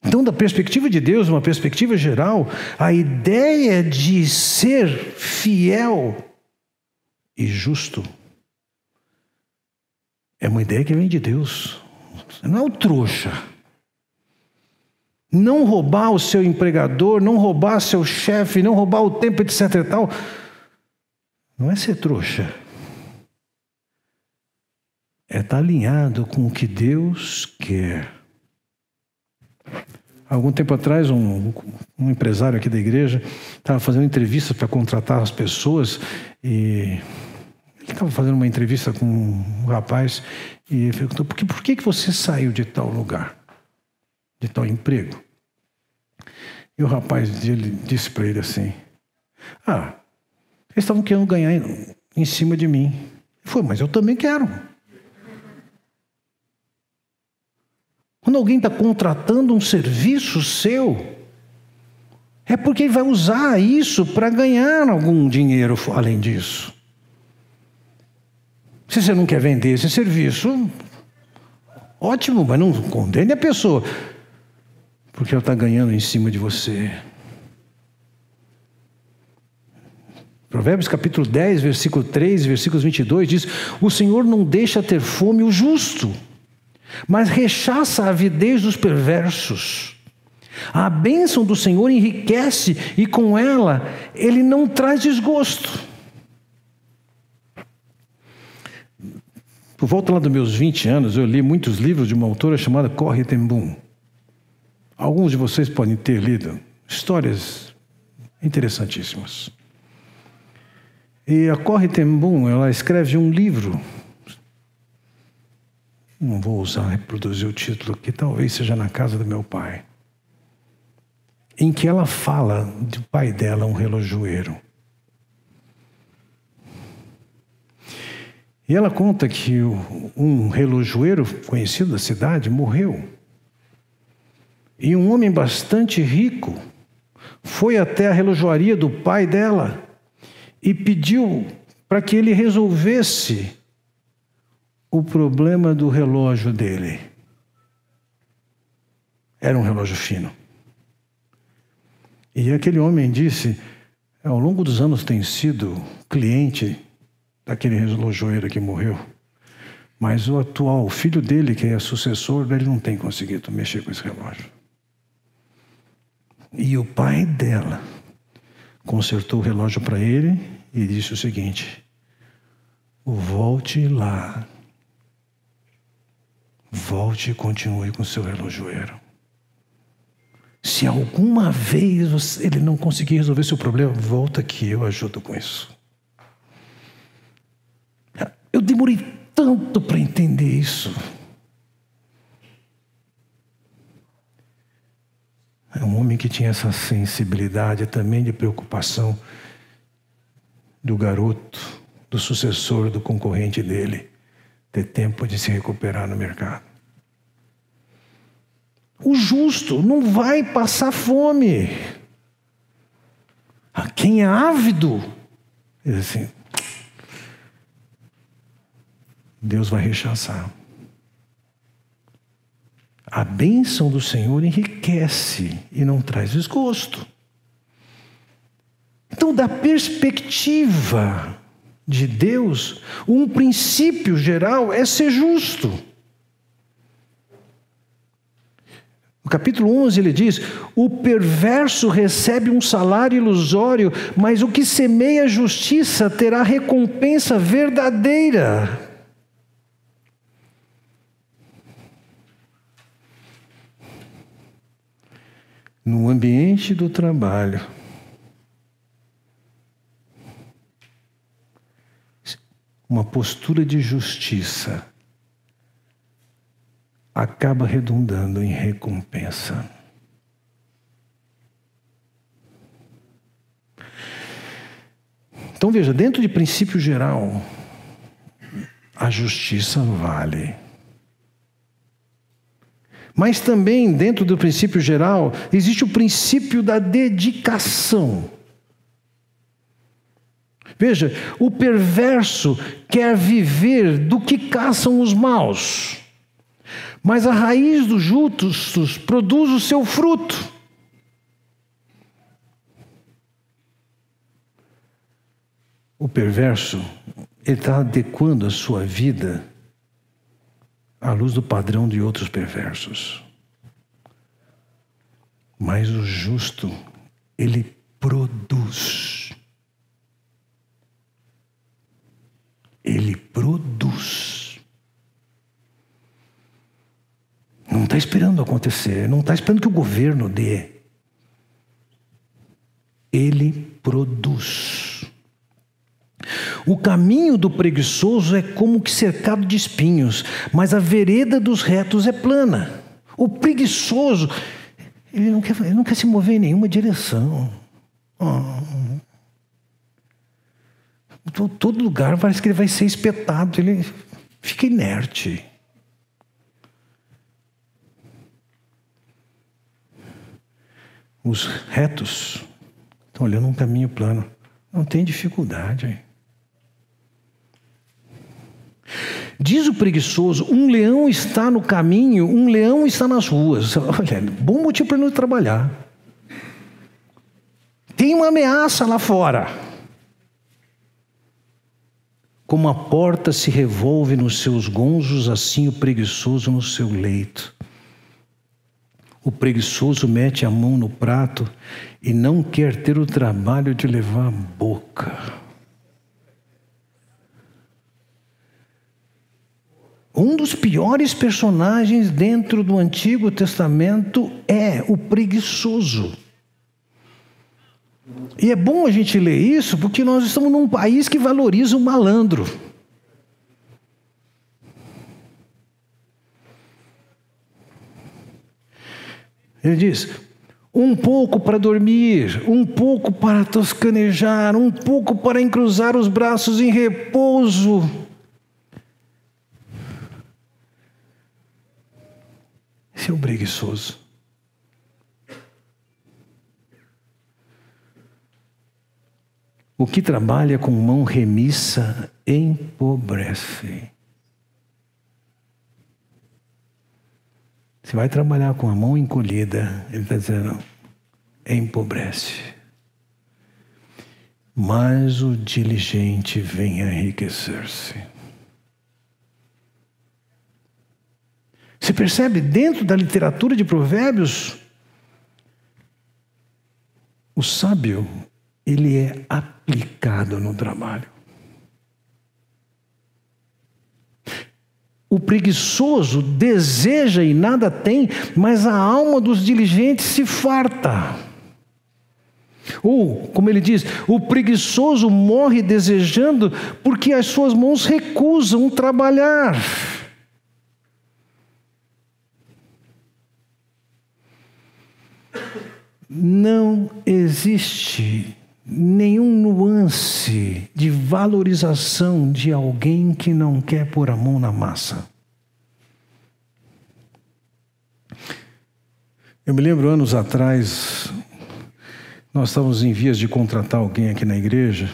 Então, da perspectiva de Deus, uma perspectiva geral, a ideia de ser fiel e justo é uma ideia que vem de Deus. Não é o trouxa. Não roubar o seu empregador, não roubar seu chefe, não roubar o tempo, etc. e tal. Não é ser trouxa. É estar alinhado com o que Deus quer. Algum tempo atrás, um, um empresário aqui da igreja estava fazendo entrevista para contratar as pessoas e ele estava fazendo uma entrevista com um rapaz e perguntou: por que, por que você saiu de tal lugar? De tal emprego. E o rapaz ele disse para ele assim: Ah, eles estavam querendo ganhar em, em cima de mim. Ele foi, mas eu também quero. Quando alguém está contratando um serviço seu, é porque ele vai usar isso para ganhar algum dinheiro além disso. Se você não quer vender esse serviço, ótimo, mas não condene a pessoa porque ela está ganhando em cima de você. Provérbios capítulo 10, versículo 3, versículos 22 diz: O Senhor não deixa ter fome o justo, mas rechaça a avidez dos perversos. A bênção do Senhor enriquece e com ela ele não traz desgosto. Por volta lá dos meus 20 anos, eu li muitos livros de uma autora chamada Corrie ten Boom. Alguns de vocês podem ter lido histórias interessantíssimas. E a Corre Tembum, ela escreve um livro. Não vou usar reproduzir o título que talvez seja na casa do meu pai. Em que ela fala do pai dela, um relojoeiro. E ela conta que um relojoeiro conhecido da cidade morreu. E um homem bastante rico foi até a relojoaria do pai dela e pediu para que ele resolvesse o problema do relógio dele. Era um relógio fino. E aquele homem disse: ao longo dos anos tem sido cliente daquele relojoeiro que morreu. Mas o atual, o filho dele, que é sucessor, ele não tem conseguido mexer com esse relógio. E o pai dela consertou o relógio para ele e disse o seguinte: volte lá. Volte e continue com seu relojoeiro. Se alguma vez ele não conseguir resolver seu problema, volta que eu ajudo com isso. Eu demorei tanto para entender isso. É um homem que tinha essa sensibilidade também de preocupação do garoto, do sucessor, do concorrente dele, ter tempo de se recuperar no mercado. O justo não vai passar fome. Quem é ávido, diz assim, Deus vai rechaçar. A bênção do Senhor enriquece e não traz desgosto. Então, da perspectiva de Deus, um princípio geral é ser justo. No capítulo 11 ele diz: O perverso recebe um salário ilusório, mas o que semeia justiça terá recompensa verdadeira. No ambiente do trabalho, uma postura de justiça acaba redundando em recompensa. Então veja, dentro de princípio geral, a justiça vale. Mas também, dentro do princípio geral, existe o princípio da dedicação. Veja, o perverso quer viver do que caçam os maus, mas a raiz dos justos produz o seu fruto. O perverso, está adequando a sua vida à luz do padrão de outros perversos. Mas o justo, ele produz. Ele produz. Não está esperando acontecer, não está esperando que o governo dê. Ele produz. O caminho do preguiçoso é como que cercado de espinhos, mas a vereda dos retos é plana. O preguiçoso, ele não quer, ele não quer se mover em nenhuma direção. Oh. Todo lugar parece que ele vai ser espetado, ele fica inerte. Os retos estão olhando um caminho plano. Não tem dificuldade. Diz o preguiçoso: um leão está no caminho, um leão está nas ruas. Olha, bom motivo para não trabalhar. Tem uma ameaça lá fora. Como a porta se revolve nos seus gonzos, assim o preguiçoso no seu leito. O preguiçoso mete a mão no prato e não quer ter o trabalho de levar a boca. Um dos piores personagens dentro do Antigo Testamento é o preguiçoso. E é bom a gente ler isso porque nós estamos num país que valoriza o malandro. Ele diz: um pouco para dormir, um pouco para toscanejar, um pouco para encruzar os braços em repouso. O preguiçoso. O que trabalha com mão remissa empobrece. Você vai trabalhar com a mão encolhida, ele está dizendo, empobrece, mas o diligente vem enriquecer-se. Você percebe dentro da literatura de Provérbios, o sábio, ele é aplicado no trabalho. O preguiçoso deseja e nada tem, mas a alma dos diligentes se farta. Ou, como ele diz, o preguiçoso morre desejando porque as suas mãos recusam trabalhar. Não existe nenhum nuance de valorização de alguém que não quer pôr a mão na massa. Eu me lembro anos atrás, nós estávamos em vias de contratar alguém aqui na igreja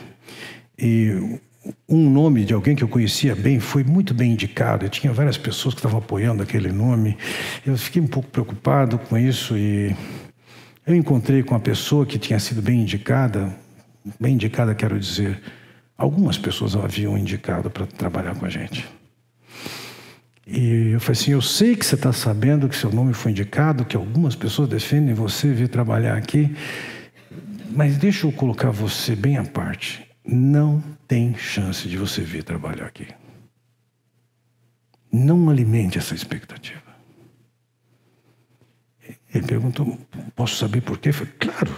e um nome de alguém que eu conhecia bem foi muito bem indicado. E tinha várias pessoas que estavam apoiando aquele nome. Eu fiquei um pouco preocupado com isso e eu encontrei com a pessoa que tinha sido bem indicada, Bem indicada, quero dizer, algumas pessoas haviam indicado para trabalhar com a gente. E eu falei assim: Eu sei que você está sabendo que seu nome foi indicado, que algumas pessoas defendem você vir trabalhar aqui, mas deixa eu colocar você bem à parte. Não tem chance de você vir trabalhar aqui. Não alimente essa expectativa. Ele perguntou: Posso saber por quê? Eu falei: Claro.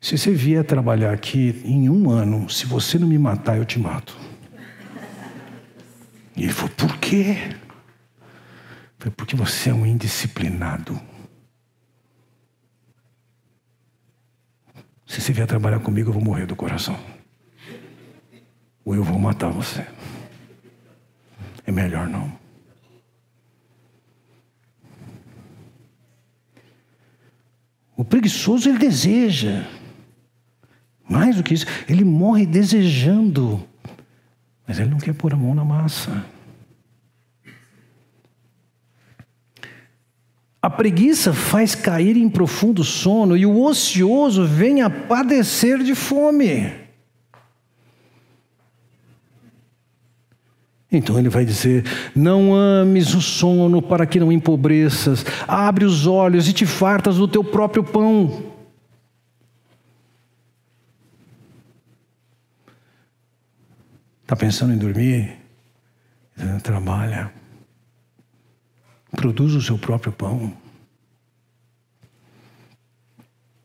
Se você vier trabalhar aqui em um ano, se você não me matar, eu te mato. E ele falou: Por quê? Eu falei: Porque você é um indisciplinado. Se você vier trabalhar comigo, eu vou morrer do coração. Ou eu vou matar você. É melhor não. O preguiçoso ele deseja. Mais do que isso, ele morre desejando, mas ele não quer pôr a mão na massa. A preguiça faz cair em profundo sono e o ocioso vem a padecer de fome. Então ele vai dizer: Não ames o sono para que não empobreças, abre os olhos e te fartas do teu próprio pão. Está pensando em dormir? Trabalha. Produz o seu próprio pão.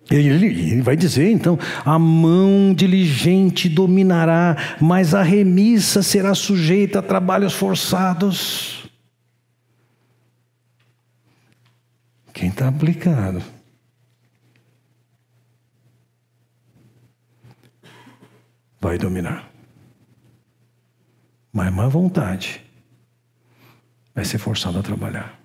Ele, vai dizer então: a mão diligente dominará, mas a remissa será sujeita a trabalhos forçados. Quem está aplicado? Vai dominar. Mas má vontade vai ser forçado a trabalhar.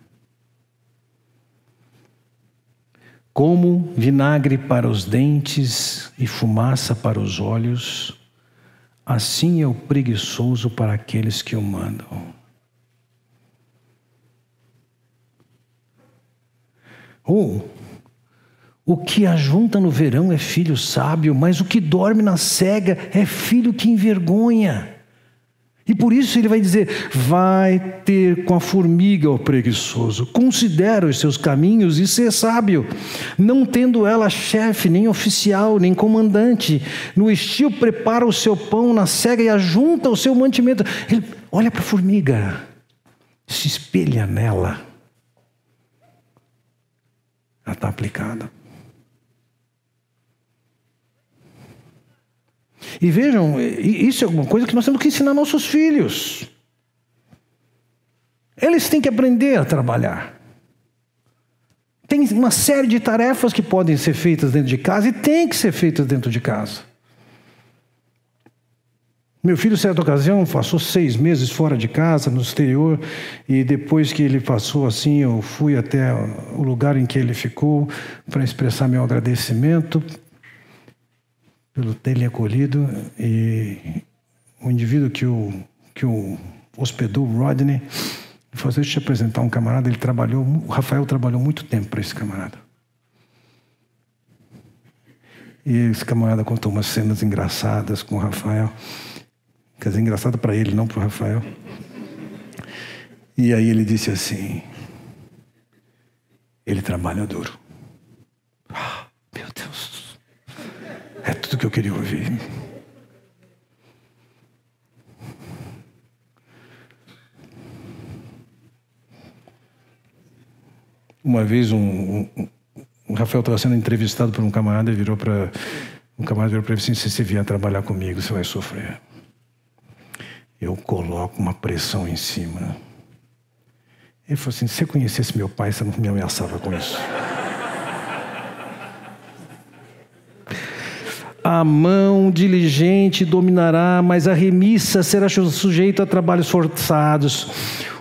Como vinagre para os dentes e fumaça para os olhos, assim é o preguiçoso para aqueles que o mandam. Ou, oh, o que ajunta no verão é filho sábio, mas o que dorme na cega é filho que envergonha. E por isso ele vai dizer: vai ter com a formiga, o preguiçoso, considera os seus caminhos e ser sábio, não tendo ela chefe, nem oficial, nem comandante. No estio prepara o seu pão na cega e ajunta o seu mantimento. Ele olha para a formiga, se espelha nela. Ela está aplicada. E vejam, isso é alguma coisa que nós temos que ensinar nossos filhos. Eles têm que aprender a trabalhar. Tem uma série de tarefas que podem ser feitas dentro de casa e tem que ser feitas dentro de casa. Meu filho, certa ocasião, passou seis meses fora de casa, no exterior, e depois que ele passou assim, eu fui até o lugar em que ele ficou para expressar meu agradecimento pelo ter acolhido e o indivíduo que o, que o hospedou, Rodney, ele falou, deixa eu te apresentar um camarada, ele trabalhou, o Rafael trabalhou muito tempo para esse camarada. E esse camarada contou umas cenas engraçadas com o Rafael. Quer dizer, engraçado para ele, não para o Rafael. E aí ele disse assim: ele trabalha duro. Ah, meu Deus, tudo que eu queria ouvir. Uma vez um, um, um Rafael estava sendo entrevistado por um camarada e virou para um camarada virou para ele assim: se você vier trabalhar comigo, você vai sofrer. Eu coloco uma pressão em cima. Ele falou assim: se você conhecesse meu pai, você não me ameaçava com isso. A mão diligente dominará, mas a remissa será sujeita a trabalhos forçados.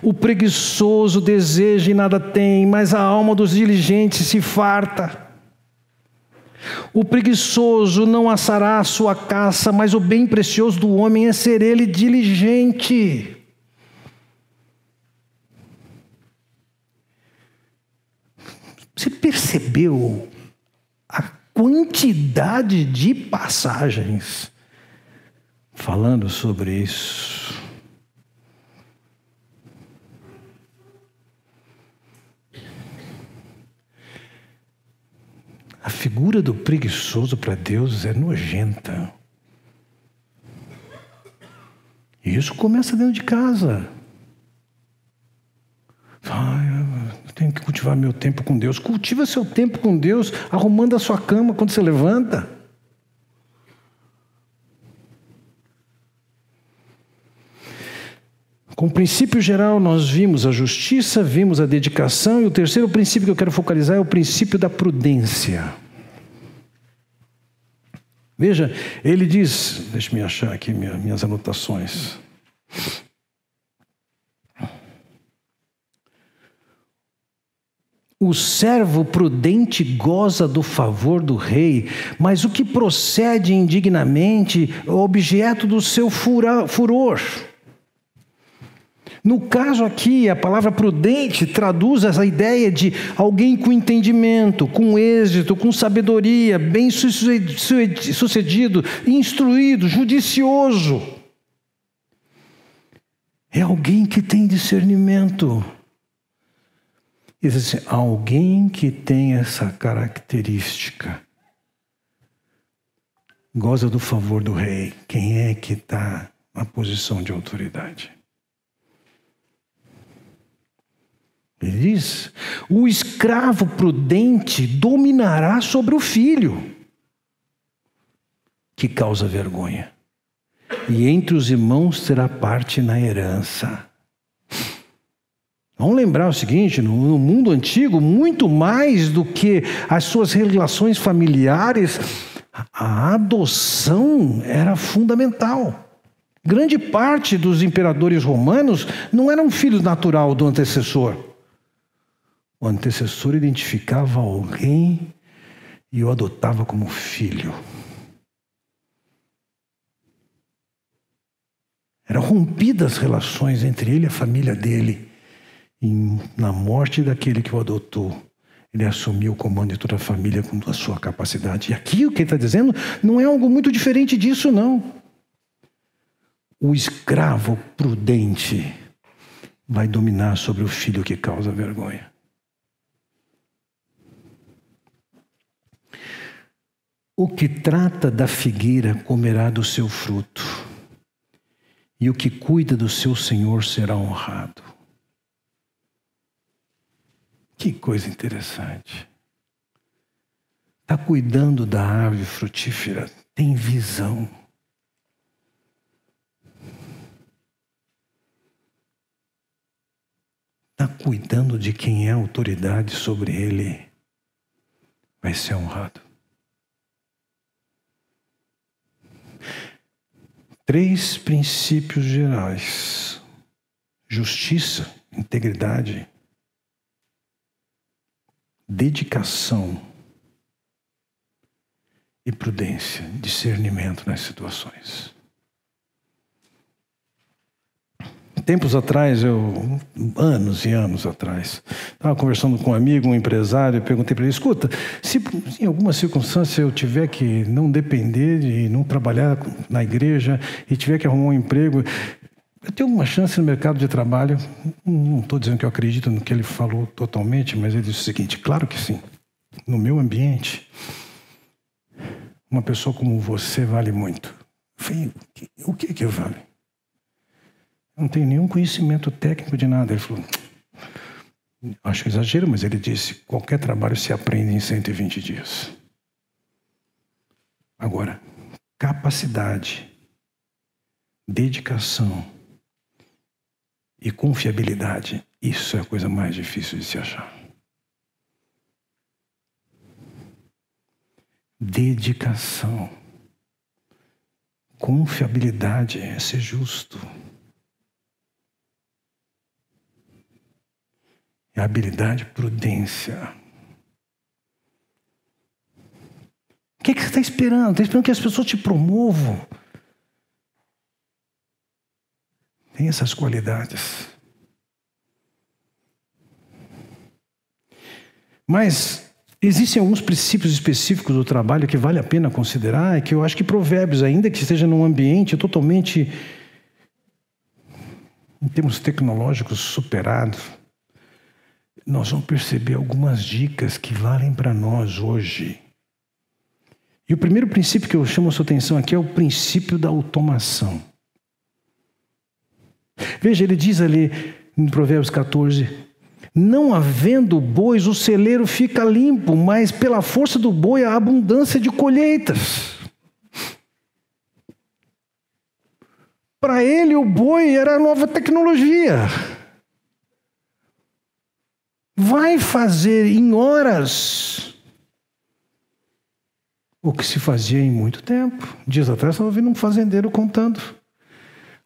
O preguiçoso deseja e nada tem, mas a alma dos diligentes se farta. O preguiçoso não assará a sua caça, mas o bem precioso do homem é ser ele diligente. Você percebeu quantidade de passagens falando sobre isso? A figura do preguiçoso para Deus é nojenta. E isso começa dentro de casa. Ai, tenho que cultivar meu tempo com Deus. Cultiva seu tempo com Deus, arrumando a sua cama quando você levanta. Com o princípio geral, nós vimos a justiça, vimos a dedicação, e o terceiro princípio que eu quero focalizar é o princípio da prudência. Veja, ele diz, deixa-me achar aqui minhas anotações. O servo prudente goza do favor do rei, mas o que procede indignamente é objeto do seu furor. No caso aqui, a palavra prudente traduz essa ideia de alguém com entendimento, com êxito, com sabedoria, bem sucedido, instruído, judicioso. É alguém que tem discernimento. Existe alguém que tem essa característica. Goza do favor do rei. Quem é que está na posição de autoridade? Ele diz: o escravo prudente dominará sobre o filho, que causa vergonha, e entre os irmãos terá parte na herança. Vamos lembrar o seguinte: no, mundo antigo, muito mais do que as suas relações familiares, a adoção era fundamental. Grande parte dos imperadores romanos não eram filhos natural do antecessor. O antecessor identificava alguém e o adotava como filho. Eram rompidas as relações entre ele e a família dele. E na morte daquele que o adotou, ele assumiu o comando de toda a família com a sua capacidade. E aqui o que ele está dizendo não é algo muito diferente disso, não. O escravo prudente vai dominar sobre o filho que causa vergonha. O que trata da figueira comerá do seu fruto, e o que cuida do seu senhor será honrado. Que coisa interessante. Está cuidando da árvore frutífera, tem visão. Está cuidando de quem é autoridade sobre ele, vai ser honrado. Três princípios gerais: justiça, integridade, dedicação e prudência, discernimento nas situações. Tempos atrás, eu, anos e anos atrás, estava conversando com um amigo, um empresário, e perguntei para ele: escuta, se em alguma circunstância eu tiver que não depender e não trabalhar na igreja e tiver que arrumar um emprego, eu tenho alguma chance no mercado de trabalho? Não estou dizendo que eu acredito no que ele falou totalmente, mas ele disse o seguinte: claro que sim. No meu ambiente, uma pessoa como você vale muito. Eu falei, o que que vale? não tenho nenhum conhecimento técnico de nada. Ele falou, acho exagero, mas ele disse: qualquer trabalho se aprende em 120 dias. Agora, capacidade, dedicação e confiabilidade, isso é a coisa mais difícil de se achar. Dedicação, confiabilidade é ser justo. É habilidade, prudência. O que, é que você está esperando? Está esperando que as pessoas te promovam? Tem essas qualidades. Mas existem alguns princípios específicos do trabalho que vale a pena considerar e que eu acho que Provérbios, ainda que esteja num ambiente totalmente, em termos tecnológicos, superado, nós vamos perceber algumas dicas que valem para nós hoje. E o primeiro princípio que eu chamo a sua atenção aqui é o princípio da automação. Veja, ele diz ali em Provérbios 14: Não havendo bois, o celeiro fica limpo, mas pela força do boi há abundância de colheitas. Para ele, o boi era a nova tecnologia vai fazer em horas o que se fazia em muito tempo. Dias atrás estava ouvindo um fazendeiro contando.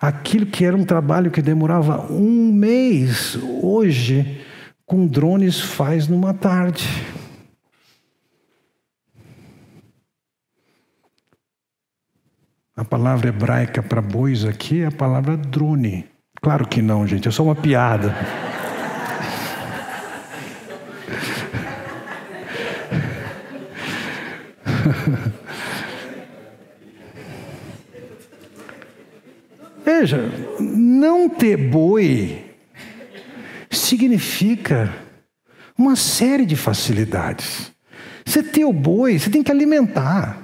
Aquilo que era um trabalho que demorava um mês, hoje, com drones, faz numa tarde. A palavra hebraica para bois aqui é a palavra drone. Claro que não, gente, é só uma piada. Veja, não ter boi significa uma série de facilidades. Você ter o boi, você tem que alimentar.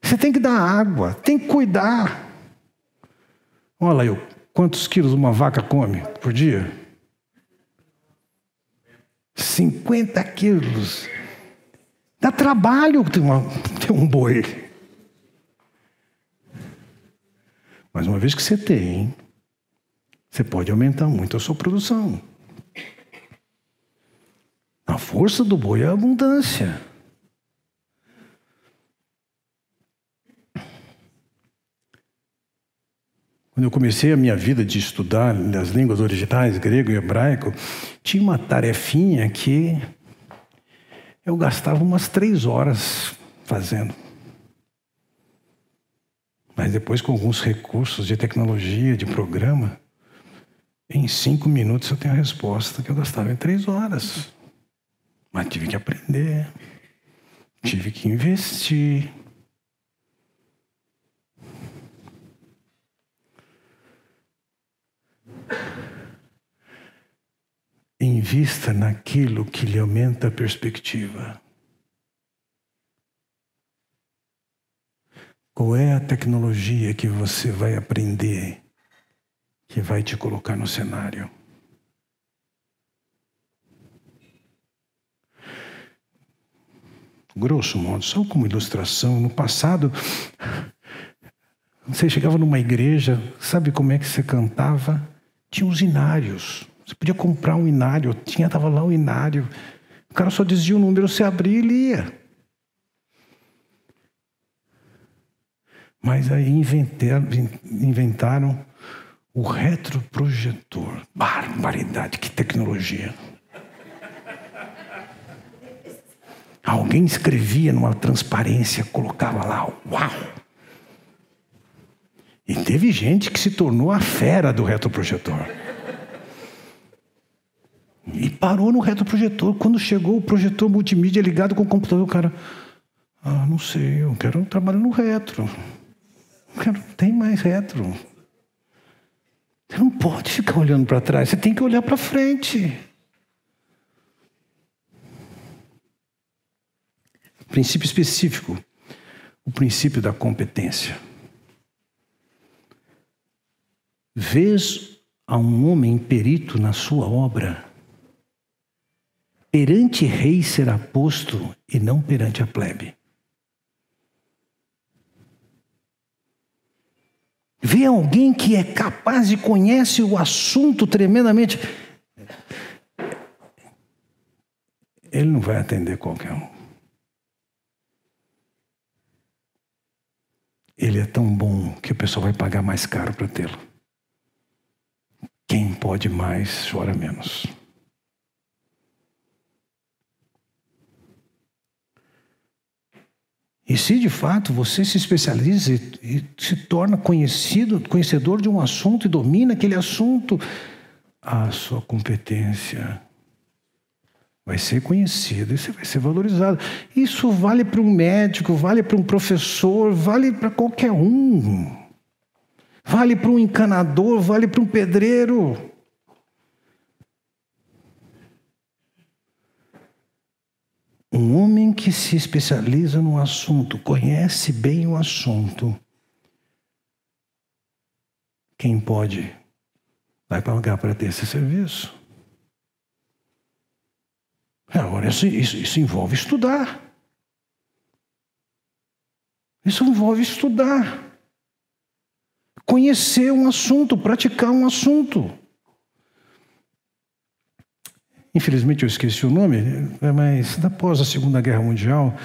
Você tem que dar água, tem que cuidar. Olha aí, quantos quilos uma vaca come por dia? 50 quilos. Dá trabalho ter, uma, ter um boi. Mas uma vez que você tem, você pode aumentar muito a sua produção. A força do boi é a abundância. Quando eu comecei a minha vida de estudar as línguas originais, grego e hebraico, tinha uma tarefinha que eu gastava umas três horas fazendo. Mas depois, com alguns recursos de tecnologia, de programa, em cinco minutos eu tenho a resposta que eu gastava em três horas. Mas tive que aprender, tive que investir. Invista naquilo que lhe aumenta a perspectiva. Qual é a tecnologia que você vai aprender que vai te colocar no cenário? Grosso modo, só como ilustração, no passado, você chegava numa igreja, sabe como é que você cantava? Tinha os inários. Você podia comprar um inário, tinha, estava lá um inário. O cara só dizia o número, você abria e lia. Mas aí inventaram, inventaram o retroprojetor. Barbaridade, que tecnologia. Alguém escrevia numa transparência, colocava lá, uau! E teve gente que se tornou a fera do retroprojetor. E parou no retroprojetor. Quando chegou o projetor multimídia ligado com o computador, o cara. Ah, não sei, eu quero trabalhar no retro. Quero, tem mais retro. Você não pode ficar olhando para trás, você tem que olhar para frente. Princípio específico, o princípio da competência. Vês a um homem perito na sua obra, perante rei será posto e não perante a plebe. Vê alguém que é capaz e conhece o assunto tremendamente. Ele não vai atender qualquer um. Ele é tão bom que o pessoal vai pagar mais caro para tê-lo. Quem pode mais, chora menos. E se de fato você se especializa e, se torna conhecido, conhecedor de um assunto e domina aquele assunto, a sua competência vai ser conhecida e você vai ser valorizado. Isso vale para um médico, vale para um professor, vale para qualquer um. Vale para um encanador, vale para um pedreiro. Um homem que se especializa no assunto, conhece bem o assunto, quem pode vai pagar para ter esse serviço? Agora, isso, isso, isso envolve estudar. Isso envolve estudar. Conhecer um assunto, praticar um assunto. Infelizmente eu esqueci o nome, mas após a Segunda Guerra Mundial,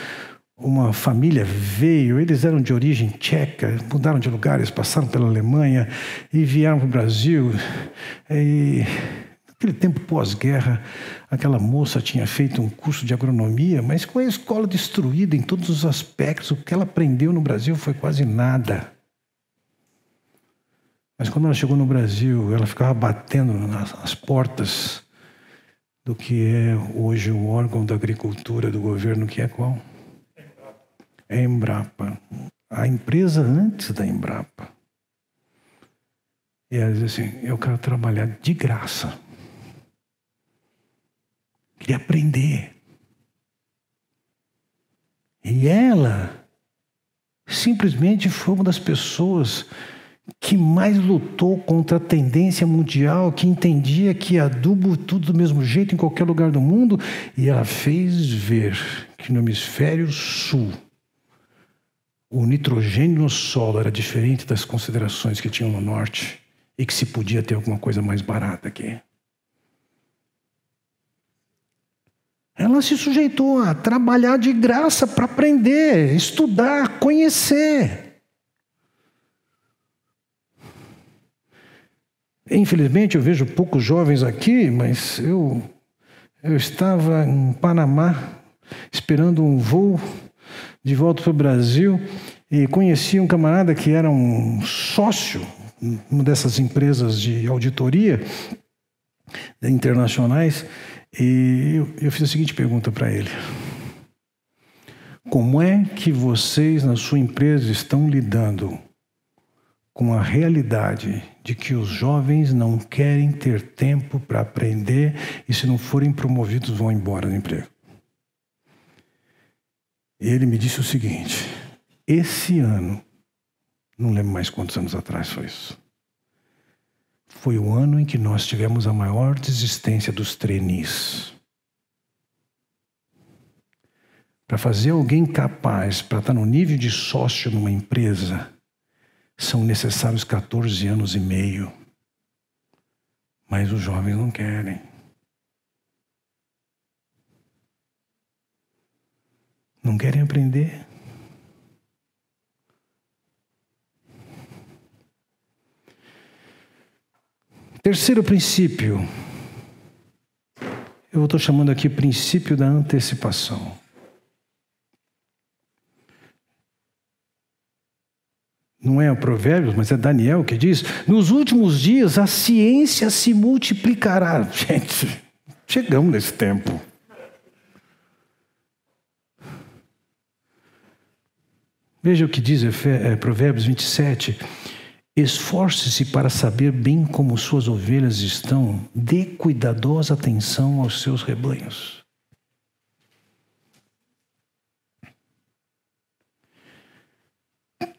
uma família veio, eles eram de origem tcheca, mudaram de lugares, passaram pela Alemanha e vieram para o Brasil. E naquele tempo pós-guerra, aquela moça tinha feito um curso de agronomia, mas com a escola destruída em todos os aspectos, o que ela aprendeu no Brasil foi quase nada. Mas quando ela chegou no Brasil, ela ficava batendo nas portas do que é hoje o órgão da agricultura do governo, que é qual? É a Embrapa. A empresa antes da Embrapa. E ela diz assim: Eu quero trabalhar de graça. Queria aprender. E ela simplesmente foi uma das pessoas que mais lutou contra a tendência mundial, que entendia que adubo tudo do mesmo jeito em qualquer lugar do mundo, e ela fez ver que no hemisfério sul o nitrogênio no solo era diferente das considerações que tinham no norte e que se podia ter alguma coisa mais barata aqui. Ela se sujeitou a trabalhar de graça para aprender, estudar, conhecer. Infelizmente, eu vejo poucos jovens aqui, mas eu, eu estava em Panamá esperando um voo de volta para o Brasil e conheci um camarada que era um sócio uma dessas empresas de auditoria internacionais e eu, eu fiz a seguinte pergunta para ele: Como é que vocês na sua empresa estão lidando com a realidade de que os jovens não querem ter tempo para aprender e, se não forem promovidos, vão embora do emprego. E ele me disse o seguinte: esse ano, não lembro mais quantos anos atrás foi isso, foi o ano em que nós tivemos a maior desistência dos trainees. Para fazer alguém capaz para estar no nível de sócio numa empresa, são necessários 14 anos e meio. Mas os jovens não querem. Não querem aprender. Terceiro princípio. Eu estou chamando aqui princípio da antecipação. Não é o Provérbios, mas é Daniel que diz: nos últimos dias a ciência se multiplicará. Gente, chegamos nesse tempo. Veja o que diz é, Provérbios 27. Esforce-se para saber bem como suas ovelhas estão, dê cuidadosa atenção aos seus rebanhos.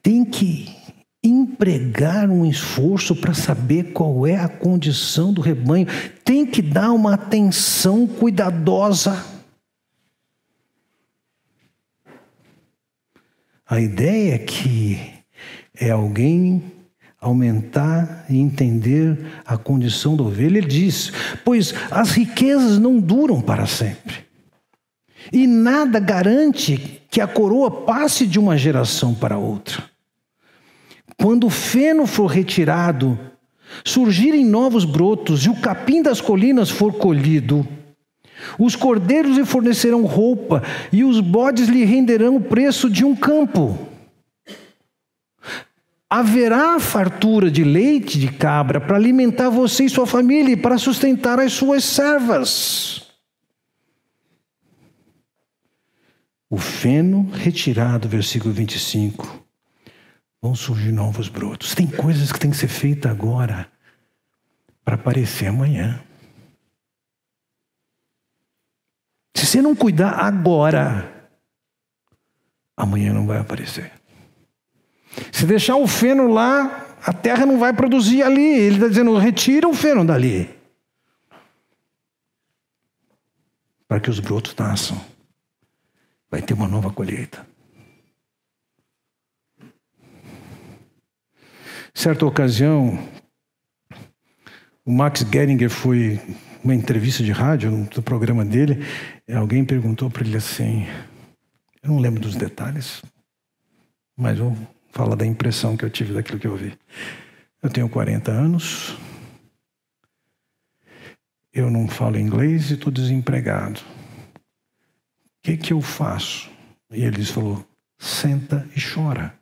tem que empregar um esforço para saber qual é a condição do rebanho, tem que dar uma atenção cuidadosa. A ideia é que é alguém aumentar e entender a condição da ovelha. Ele diz: Pois as riquezas não duram para sempre, e nada garante que a coroa passe de uma geração para outra. Quando o feno for retirado, surgirem novos brotos e o capim das colinas for colhido, os cordeiros lhe fornecerão roupa e os bodes lhe renderão o preço de um campo. Haverá fartura de leite de cabra para alimentar você e sua família e para sustentar as suas servas. O feno retirado, versículo 25 vão surgir novos brotos. Tem coisas que têm que ser feitas agora para aparecer amanhã. Se você não cuidar agora, amanhã não vai aparecer. Se deixar o feno lá, a terra não vai produzir ali. Ele está dizendo: retira o feno dali. Para que os brotos nasçam. Vai ter uma nova colheita. Certa ocasião, o Max Geringer foi uma entrevista de rádio no programa dele, alguém perguntou para ele assim, eu não lembro dos detalhes, mas vou falar da impressão que eu tive daquilo que eu vi. Eu tenho 40 anos, eu não falo inglês e estou desempregado. O que, que eu faço? E ele falou: senta e chora.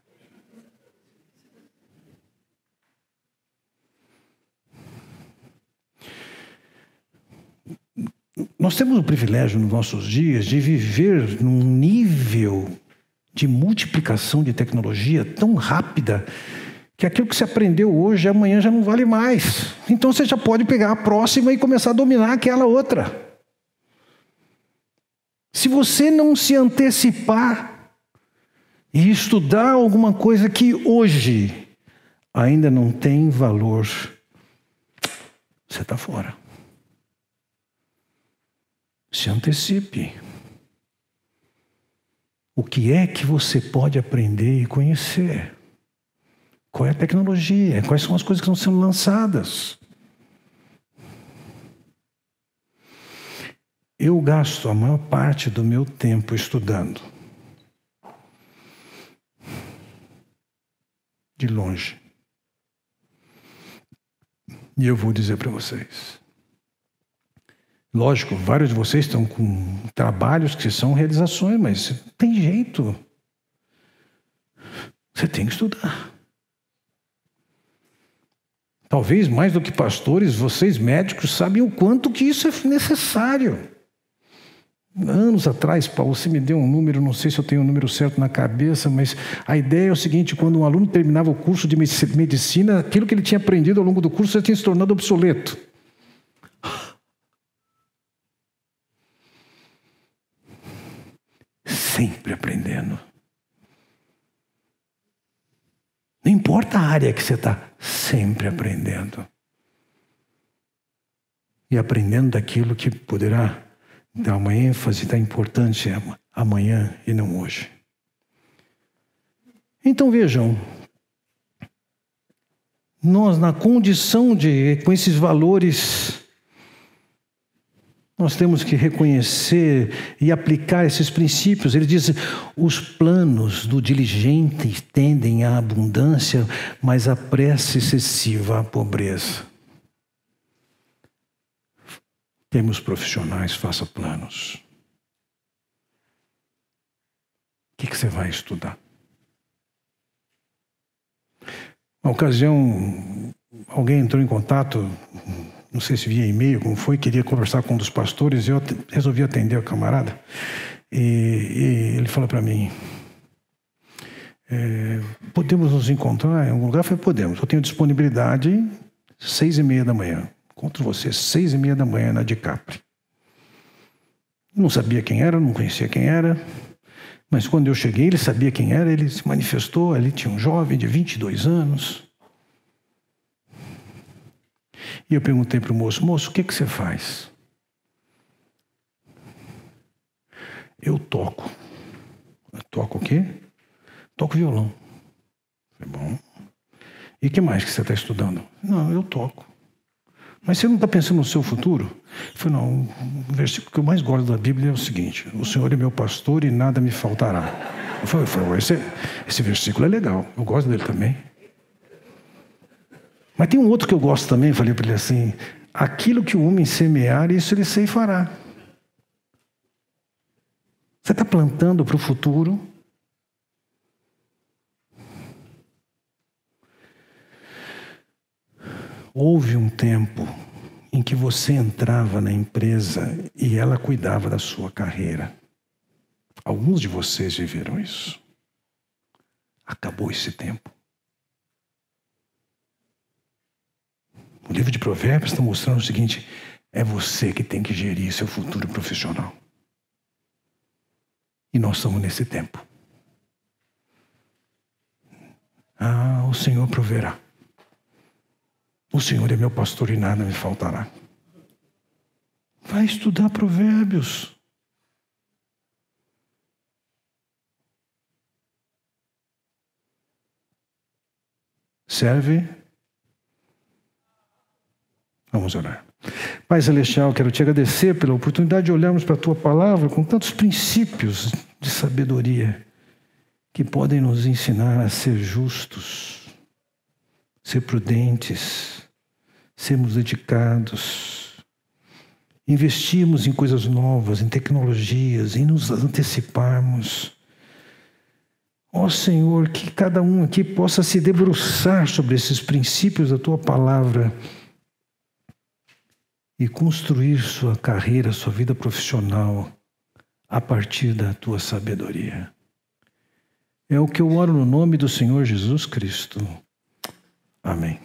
Nós temos o privilégio nos nossos dias de viver num nível de multiplicação de tecnologia tão rápida que aquilo que você aprendeu hoje, amanhã já não vale mais. Então você já pode pegar a próxima e começar a dominar aquela outra. Se você não se antecipar e estudar alguma coisa que hoje ainda não tem valor, você está fora. Se antecipe. O que é que você pode aprender e conhecer? Qual é a tecnologia? Quais são as coisas que estão sendo lançadas? Eu gasto a maior parte do meu tempo estudando. De longe. E eu vou dizer para vocês: Lógico, vários de vocês estão com trabalhos que são realizações, mas tem jeito. Você tem que estudar. Talvez mais do que pastores, vocês médicos sabem o quanto que isso é necessário. Anos atrás, Paulo, você me deu um número, não sei se eu tenho o um número certo na cabeça, mas a ideia é o seguinte: quando um aluno terminava o curso de medicina, aquilo que ele tinha aprendido ao longo do curso já tinha se tornado obsoleto. Sempre aprendendo. Não importa a área que você está, sempre aprendendo. E aprendendo daquilo que poderá dar uma ênfase, dar importância amanhã e não hoje. Então vejam, nós na condição de, com esses valores nós temos que reconhecer e aplicar esses princípios. Ele diz: os planos do diligente tendem à abundância, mas a pressa excessiva à pobreza. Temos profissionais, faça planos. O que, que você vai estudar? Uma ocasião, alguém entrou em contato, não sei se via e-mail, como foi, queria conversar com um dos pastores, eu resolvi atender o camarada. E, e ele falou para mim: é, podemos nos encontrar em algum lugar? Eu falei, podemos. Eu tenho disponibilidade seis e meia da manhã. Encontro você seis e meia da manhã na DiCapri. Não sabia quem era, não conhecia quem era. Mas quando eu cheguei, ele sabia quem era, ele se manifestou. Ali tinha um jovem de 22 anos. E eu perguntei para o moço: Moço, o que, que você faz? Eu toco. Eu toco o quê? Toco violão. É bom. E que mais que você está estudando? Não, eu toco. Mas você não está pensando no seu futuro? Eu falei, não, o versículo que eu mais gosto da Bíblia é o seguinte: O Senhor é meu pastor e nada me faltará. Eu falei esse, esse versículo é legal, eu gosto dele também. Mas tem um outro que eu gosto também, falei para ele assim: aquilo que o homem semear, isso ele ceifará. Você está plantando para o futuro, Houve um tempo em que você entrava na empresa e ela cuidava da sua carreira. Alguns de vocês viveram isso. Acabou esse tempo. O livro de Provérbios está mostrando o seguinte: é você que tem que gerir seu futuro profissional. E nós estamos nesse tempo. Ah, o Senhor proverá. O Senhor é meu pastor e nada me faltará. Vai estudar Provérbios. Serve. Vamos orar. Pai Celestial, quero te agradecer pela oportunidade de olharmos para a tua palavra com tantos princípios de sabedoria que podem nos ensinar a ser justos, ser prudentes, sermos dedicados, investirmos em coisas novas, em tecnologias, em nos anteciparmos. Ó oh, Senhor, que cada um aqui possa se debruçar sobre esses princípios da tua palavra e construir sua carreira, sua vida profissional a partir da tua sabedoria. É o que eu oro no nome do Senhor Jesus Cristo. Amém.